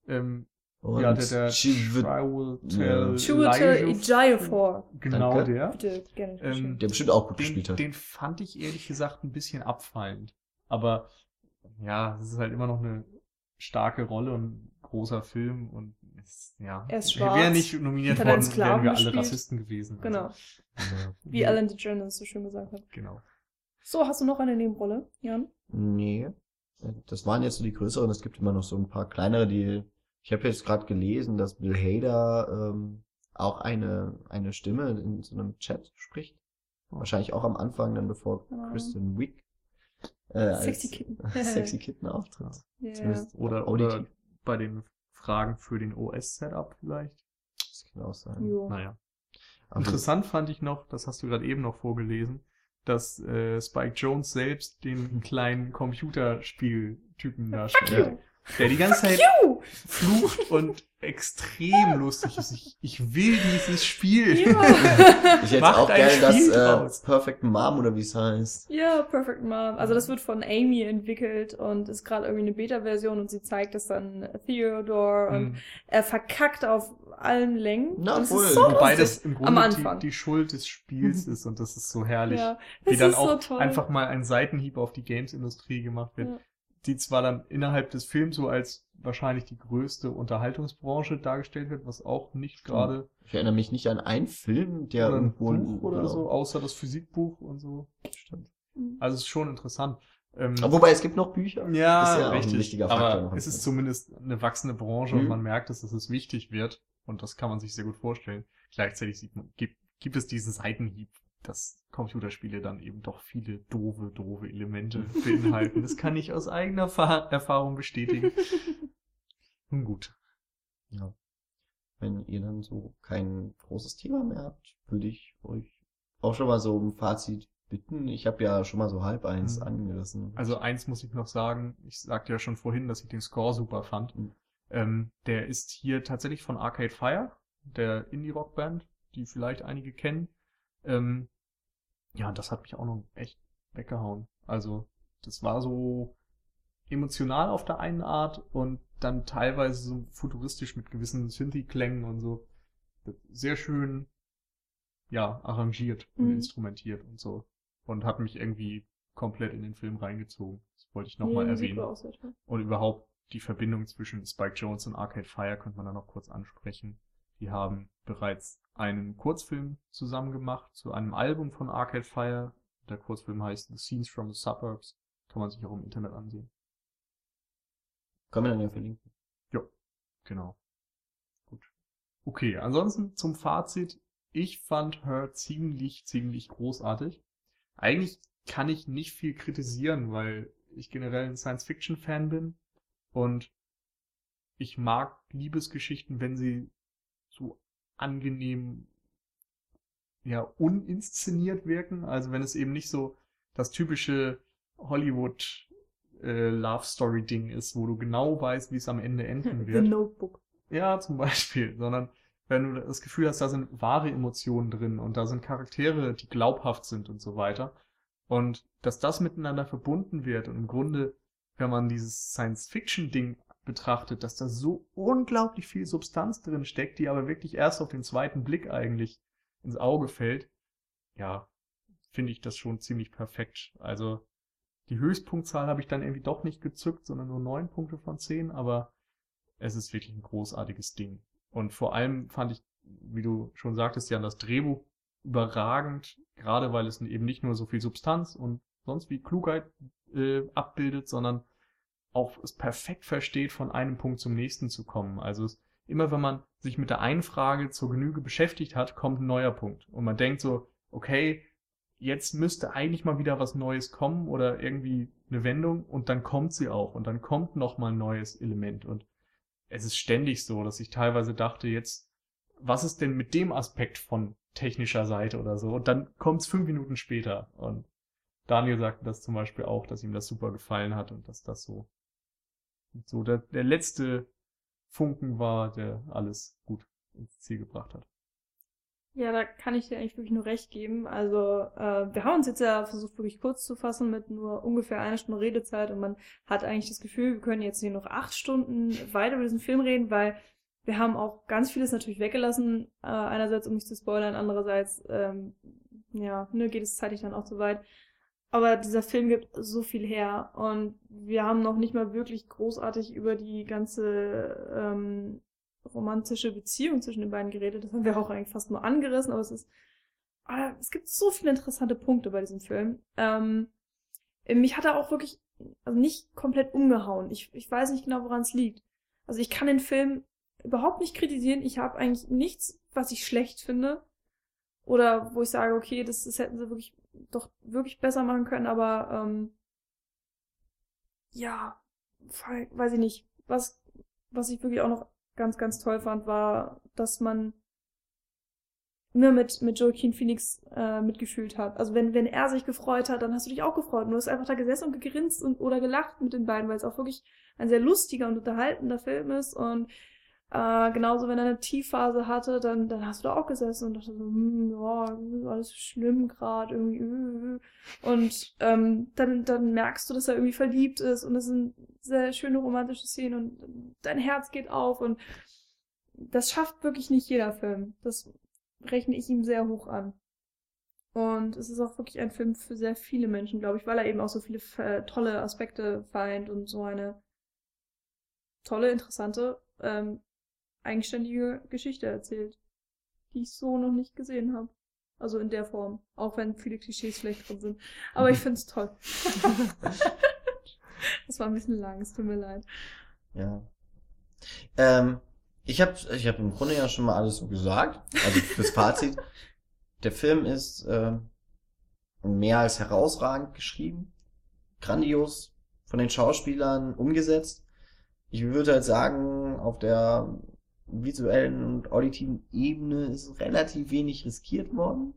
Ähm, Und ja, der, der Chiwetel Ja. Ejiofor. Genau Danke. der. Bitte, gerne. Ähm, der bestimmt auch gut gespielt Den, hat. den fand ich ehrlich gesagt ein bisschen abfallend. Aber ja, es ist halt immer noch eine starke Rolle und ein großer Film und ja, Er ist wäre schwarz, nicht nominiert worden, wären wir alle gespielt. Rassisten gewesen. Genau. Also, Ja. Wie Alan DeGeneres so schön gesagt hat. Genau. So, hast du noch eine Nebenrolle, Jan? Nee. Das waren jetzt so die größeren. Es gibt immer noch so ein paar kleinere, die. Ich habe jetzt gerade gelesen, dass Bill Hader ähm, auch eine, eine Stimme in so einem Chat spricht. Wahrscheinlich auch am Anfang, dann bevor Ja. Kristen Wiig äh, Sexy als Kitten. Sexy Kitten auftritt. Ja. Zumindest Oder, oder bei den Fragen für den OS-Setup vielleicht. Das kann auch sein. Jo. Naja. Aber Interessant fand ich noch, das hast du gerade eben noch vorgelesen, dass äh, Spike Jones selbst den kleinen Computerspieltypen da spielt. Der die ganze Zeit flucht und extrem lustig ist. Ich, ich will dieses Spiel. Ja. Ich hätte Macht auch gerne das äh. Perfect Mom oder wie es heißt. Ja, Perfect Mom. Also das wird von Amy entwickelt und ist gerade irgendwie eine Beta-Version und sie zeigt es dann Theodore und Mhm. er verkackt auf allen Längen. Na, und ist so Wobei lustig. das im Am Grunde Anfang. die, die Schuld des Spiels ist und das ist so herrlich. ja, wie das dann ist auch so toll. einfach mal ein Seitenhieb auf die Games-Industrie gemacht wird, Ja. Die zwar dann innerhalb des Films so als wahrscheinlich die größte Unterhaltungsbranche dargestellt wird, was auch nicht gerade Ich erinnere mich nicht an einen Film, der oder ein irgendwo Buch oder so, außer das Physikbuch und so. Stimmt. Mhm. Also es ist schon interessant. Ähm, Aber Wobei es gibt noch Bücher. ja, ist ja auch ein richtig. wichtiger Faktor aber es ist zumindest eine wachsende Branche und Mhm. man merkt, dass es wichtig wird und das kann man sich sehr gut vorstellen. Gleichzeitig sieht man, gibt, gibt es diesen Seitenhieb, dass Computerspiele dann eben doch viele doofe, doofe Elemente beinhalten. Das kann ich aus eigener Fa- Erfahrung bestätigen. Nun gut. Ja. Wenn ihr dann so kein großes Thema mehr habt, würde ich euch auch schon mal so um Fazit bitten. Ich habe ja schon mal so halb eins Mhm. angerissen. Also eins muss ich noch sagen, ich sagte ja schon vorhin, dass ich den Score super fand. Mhm. Ähm, der ist hier tatsächlich von Arcade Fire, der Indie-Rock-Band, die vielleicht einige kennen. Ähm, ja, das hat mich auch noch echt weggehauen. Also, das war so emotional auf der einen Art und dann teilweise so futuristisch mit gewissen Synthi-Klängen und so. Sehr schön, ja, arrangiert und Mhm. instrumentiert und so. Und hat mich irgendwie komplett in den Film reingezogen. Das wollte ich nochmal erwähnen. Und überhaupt die Verbindung zwischen Spike Jones und Arcade Fire könnte man dann noch kurz ansprechen. Die haben bereits einen Kurzfilm zusammen gemacht zu einem Album von Arcade Fire. Der Kurzfilm heißt The Scenes from the Suburbs. Kann man sich auch im Internet ansehen. Können wir dann ja verlinken. Genau. Gut. Okay, ansonsten zum Fazit. Ich fand Her ziemlich, ziemlich großartig. Eigentlich kann ich nicht viel kritisieren, weil ich generell ein Science-Fiction-Fan bin und ich mag Liebesgeschichten, wenn sie angenehm, ja, uninszeniert wirken. Also wenn es eben nicht so das typische Hollywood äh, Love Story Ding ist, wo du genau weißt, wie es am Ende enden The wird. Notebook. Ja, zum Beispiel, sondern wenn du das Gefühl hast, da sind wahre Emotionen drin und da sind Charaktere, die glaubhaft sind und so weiter. Und dass das miteinander verbunden wird und im Grunde, wenn man dieses Science-Fiction-Ding betrachtet, dass da so unglaublich viel Substanz drin steckt, die aber wirklich erst auf den zweiten Blick eigentlich ins Auge fällt, ja, finde ich das schon ziemlich perfekt. Also die Höchstpunktzahl habe ich dann irgendwie doch nicht gezückt, sondern nur neun Punkte von zehn, aber es ist wirklich ein großartiges Ding. Und vor allem fand ich, wie du schon sagtest, Jan, das Drehbuch überragend, gerade weil es eben nicht nur so viel Substanz und sonst wie Klugheit äh, abbildet, sondern auch es perfekt versteht, von einem Punkt zum nächsten zu kommen. Also es, immer wenn man sich mit der einen Frage zur Genüge beschäftigt hat, kommt ein neuer Punkt. Und man denkt so, okay, jetzt müsste eigentlich mal wieder was Neues kommen oder irgendwie eine Wendung und dann kommt sie auch und dann kommt noch mal ein neues Element und es ist ständig so, dass ich teilweise dachte, jetzt, was ist denn mit dem Aspekt von technischer Seite oder so? Und dann kommt es fünf Minuten später. Und Daniel sagte das zum Beispiel auch, dass ihm das super gefallen hat und dass das so, so der, der letzte Funken war, der alles gut ins Ziel gebracht hat. Ja, da kann ich dir eigentlich wirklich nur recht geben. Also, äh, wir haben uns jetzt ja versucht, wirklich kurz zu fassen mit nur ungefähr einer Stunde Redezeit und man hat eigentlich das Gefühl, wir können jetzt hier noch acht Stunden weiter über diesen Film reden, weil wir haben auch ganz vieles natürlich weggelassen. Äh, einerseits, um nicht zu spoilern, andererseits, ähm, ja, ne, geht es zeitlich dann auch zu weit. Aber dieser Film gibt so viel her und wir haben noch nicht mal wirklich großartig über die ganze ähm, romantische Beziehung zwischen den beiden geredet. Das haben wir auch eigentlich fast nur angerissen, aber es ist, ah, es gibt so viele interessante Punkte bei diesem Film. Ähm, mich hat er auch wirklich, also nicht komplett umgehauen. Ich, ich weiß nicht genau, woran es liegt. Also ich kann den Film überhaupt nicht kritisieren. Ich habe eigentlich nichts, was ich schlecht finde. Oder wo ich sage, okay, das, das hätten sie wirklich doch wirklich besser machen können, aber ähm, ja, weiß ich nicht. Was, was ich wirklich auch noch ganz, ganz toll fand, war, dass man mir mit, mit Joaquin Phoenix äh, mitgefühlt hat. Also wenn, wenn er sich gefreut hat, dann hast du dich auch gefreut. Und du hast einfach da gesessen und gegrinst und, oder gelacht mit den beiden, weil es auch wirklich ein sehr lustiger und unterhaltender Film ist. Und äh, genauso, wenn er eine Tiefphase hatte, dann, dann hast du da auch gesessen und dachte so, hm, ja, alles schlimm gerade irgendwie. Äh, äh. Und ähm, dann, dann merkst du, dass er irgendwie verliebt ist und es sind sehr schöne romantische Szenen und dein Herz geht auf und das schafft wirklich nicht jeder Film. Das rechne ich ihm sehr hoch an. Und es ist auch wirklich ein Film für sehr viele Menschen, glaube ich, weil er eben auch so viele äh, tolle Aspekte vereint und so eine tolle, interessante ähm, eigenständige Geschichte erzählt, die ich so noch nicht gesehen habe. Also in der Form. Auch wenn viele Klischees vielleicht drin sind. Aber ich finde es toll. das war ein bisschen lang, es tut mir leid. Ja. Ähm, ich habe ich hab im Grunde ja schon mal alles so gesagt. Also das Fazit. Der Film ist äh, mehr als herausragend geschrieben. Grandios von den Schauspielern umgesetzt. Ich würde halt sagen, auf der visuellen und auditiven Ebene ist relativ wenig riskiert worden.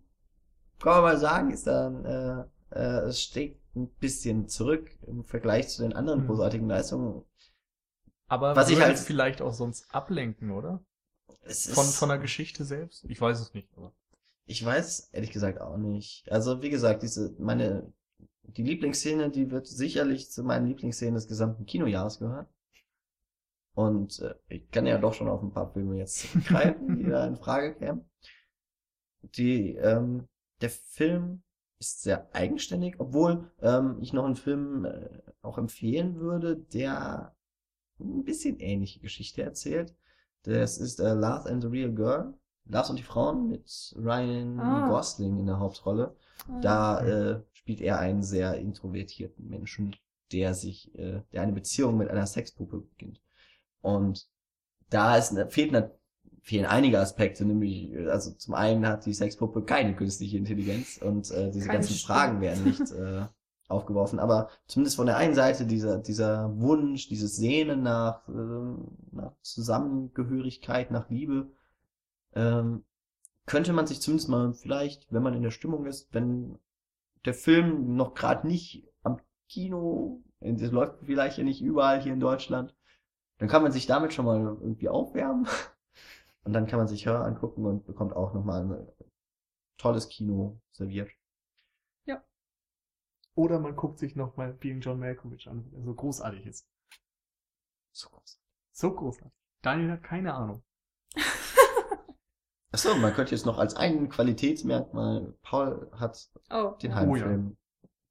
Kann man mal sagen, ist dann, äh, äh, es steht ein bisschen zurück im Vergleich zu den anderen mhm. großartigen Leistungen. Aber was ich halt vielleicht auch sonst ablenken, oder? von, von der Geschichte selbst? Ich weiß es nicht, aber. Ich weiß ehrlich gesagt auch nicht. Also, wie gesagt, diese, meine, die Lieblingsszene, die wird sicherlich zu meinen Lieblingsszenen des gesamten Kinojahres gehören. Und äh, ich kann ja doch schon auf ein paar Filme jetzt zurückgreifen, die da in Frage kämen. Die, ähm, der Film ist sehr eigenständig, obwohl ähm, ich noch einen Film äh, auch empfehlen würde, der ein bisschen ähnliche Geschichte erzählt. Das ist äh, Love and the Real Girl. Lars und die Frauen mit Ryan ah. Gosling in der Hauptrolle. Ah. Da äh, spielt er einen sehr introvertierten Menschen, der sich, äh, der eine Beziehung mit einer Sexpuppe beginnt. Und da ist, fehlt, fehlen einige Aspekte, nämlich, also zum einen hat die Sexpuppe keine künstliche Intelligenz und äh, diese keine ganzen Stimme. Fragen werden nicht äh, aufgeworfen. Aber zumindest von der einen Seite dieser, dieser Wunsch, dieses Sehnen nach, äh, nach Zusammengehörigkeit, nach Liebe, ähm, könnte man sich zumindest mal vielleicht, wenn man in der Stimmung ist, wenn der Film noch gerade nicht Kino. Das läuft vielleicht ja nicht überall hier in Deutschland. Dann kann man sich damit schon mal irgendwie aufwärmen. Und dann kann man sich Hör angucken und bekommt auch nochmal ein tolles Kino serviert. Oder man guckt sich nochmal Being John Malkovich an, der so großartig ist. So groß. So großartig. Daniel hat keine Ahnung. Achso, man könnte jetzt noch als ein Qualitätsmerkmal, Paul hat Oh. den Oh Heimfilm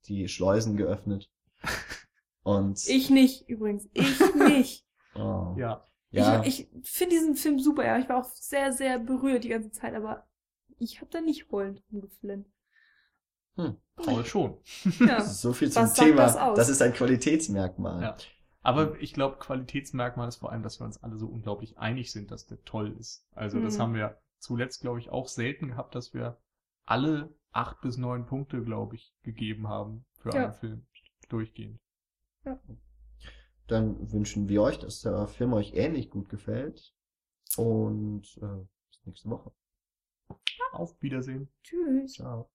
die Schleusen geöffnet. Und Ich nicht, übrigens. Ich nicht. Oh, Ja. ja, Ich, ich finde diesen Film super, ja. Ich war auch sehr, sehr berührt die ganze Zeit, aber ich habe da nicht heulend rumgeflennt. hm, Paul schon. Ja. so viel zum Was Thema. das? Das ist ein Qualitätsmerkmal. Ja. Aber ich glaube, Qualitätsmerkmal ist vor allem, dass wir uns alle so unglaublich einig sind, dass der toll ist. Also das Mhm. haben wir zuletzt, glaube ich, auch selten gehabt, dass wir alle acht bis neun Punkte, glaube ich, gegeben haben für Ja. einen Film durchgehend. Dann wünschen wir euch, dass der Film euch ähnlich gut gefällt. Und äh, bis nächste Woche. Auf Wiedersehen. Tschüss. Ciao.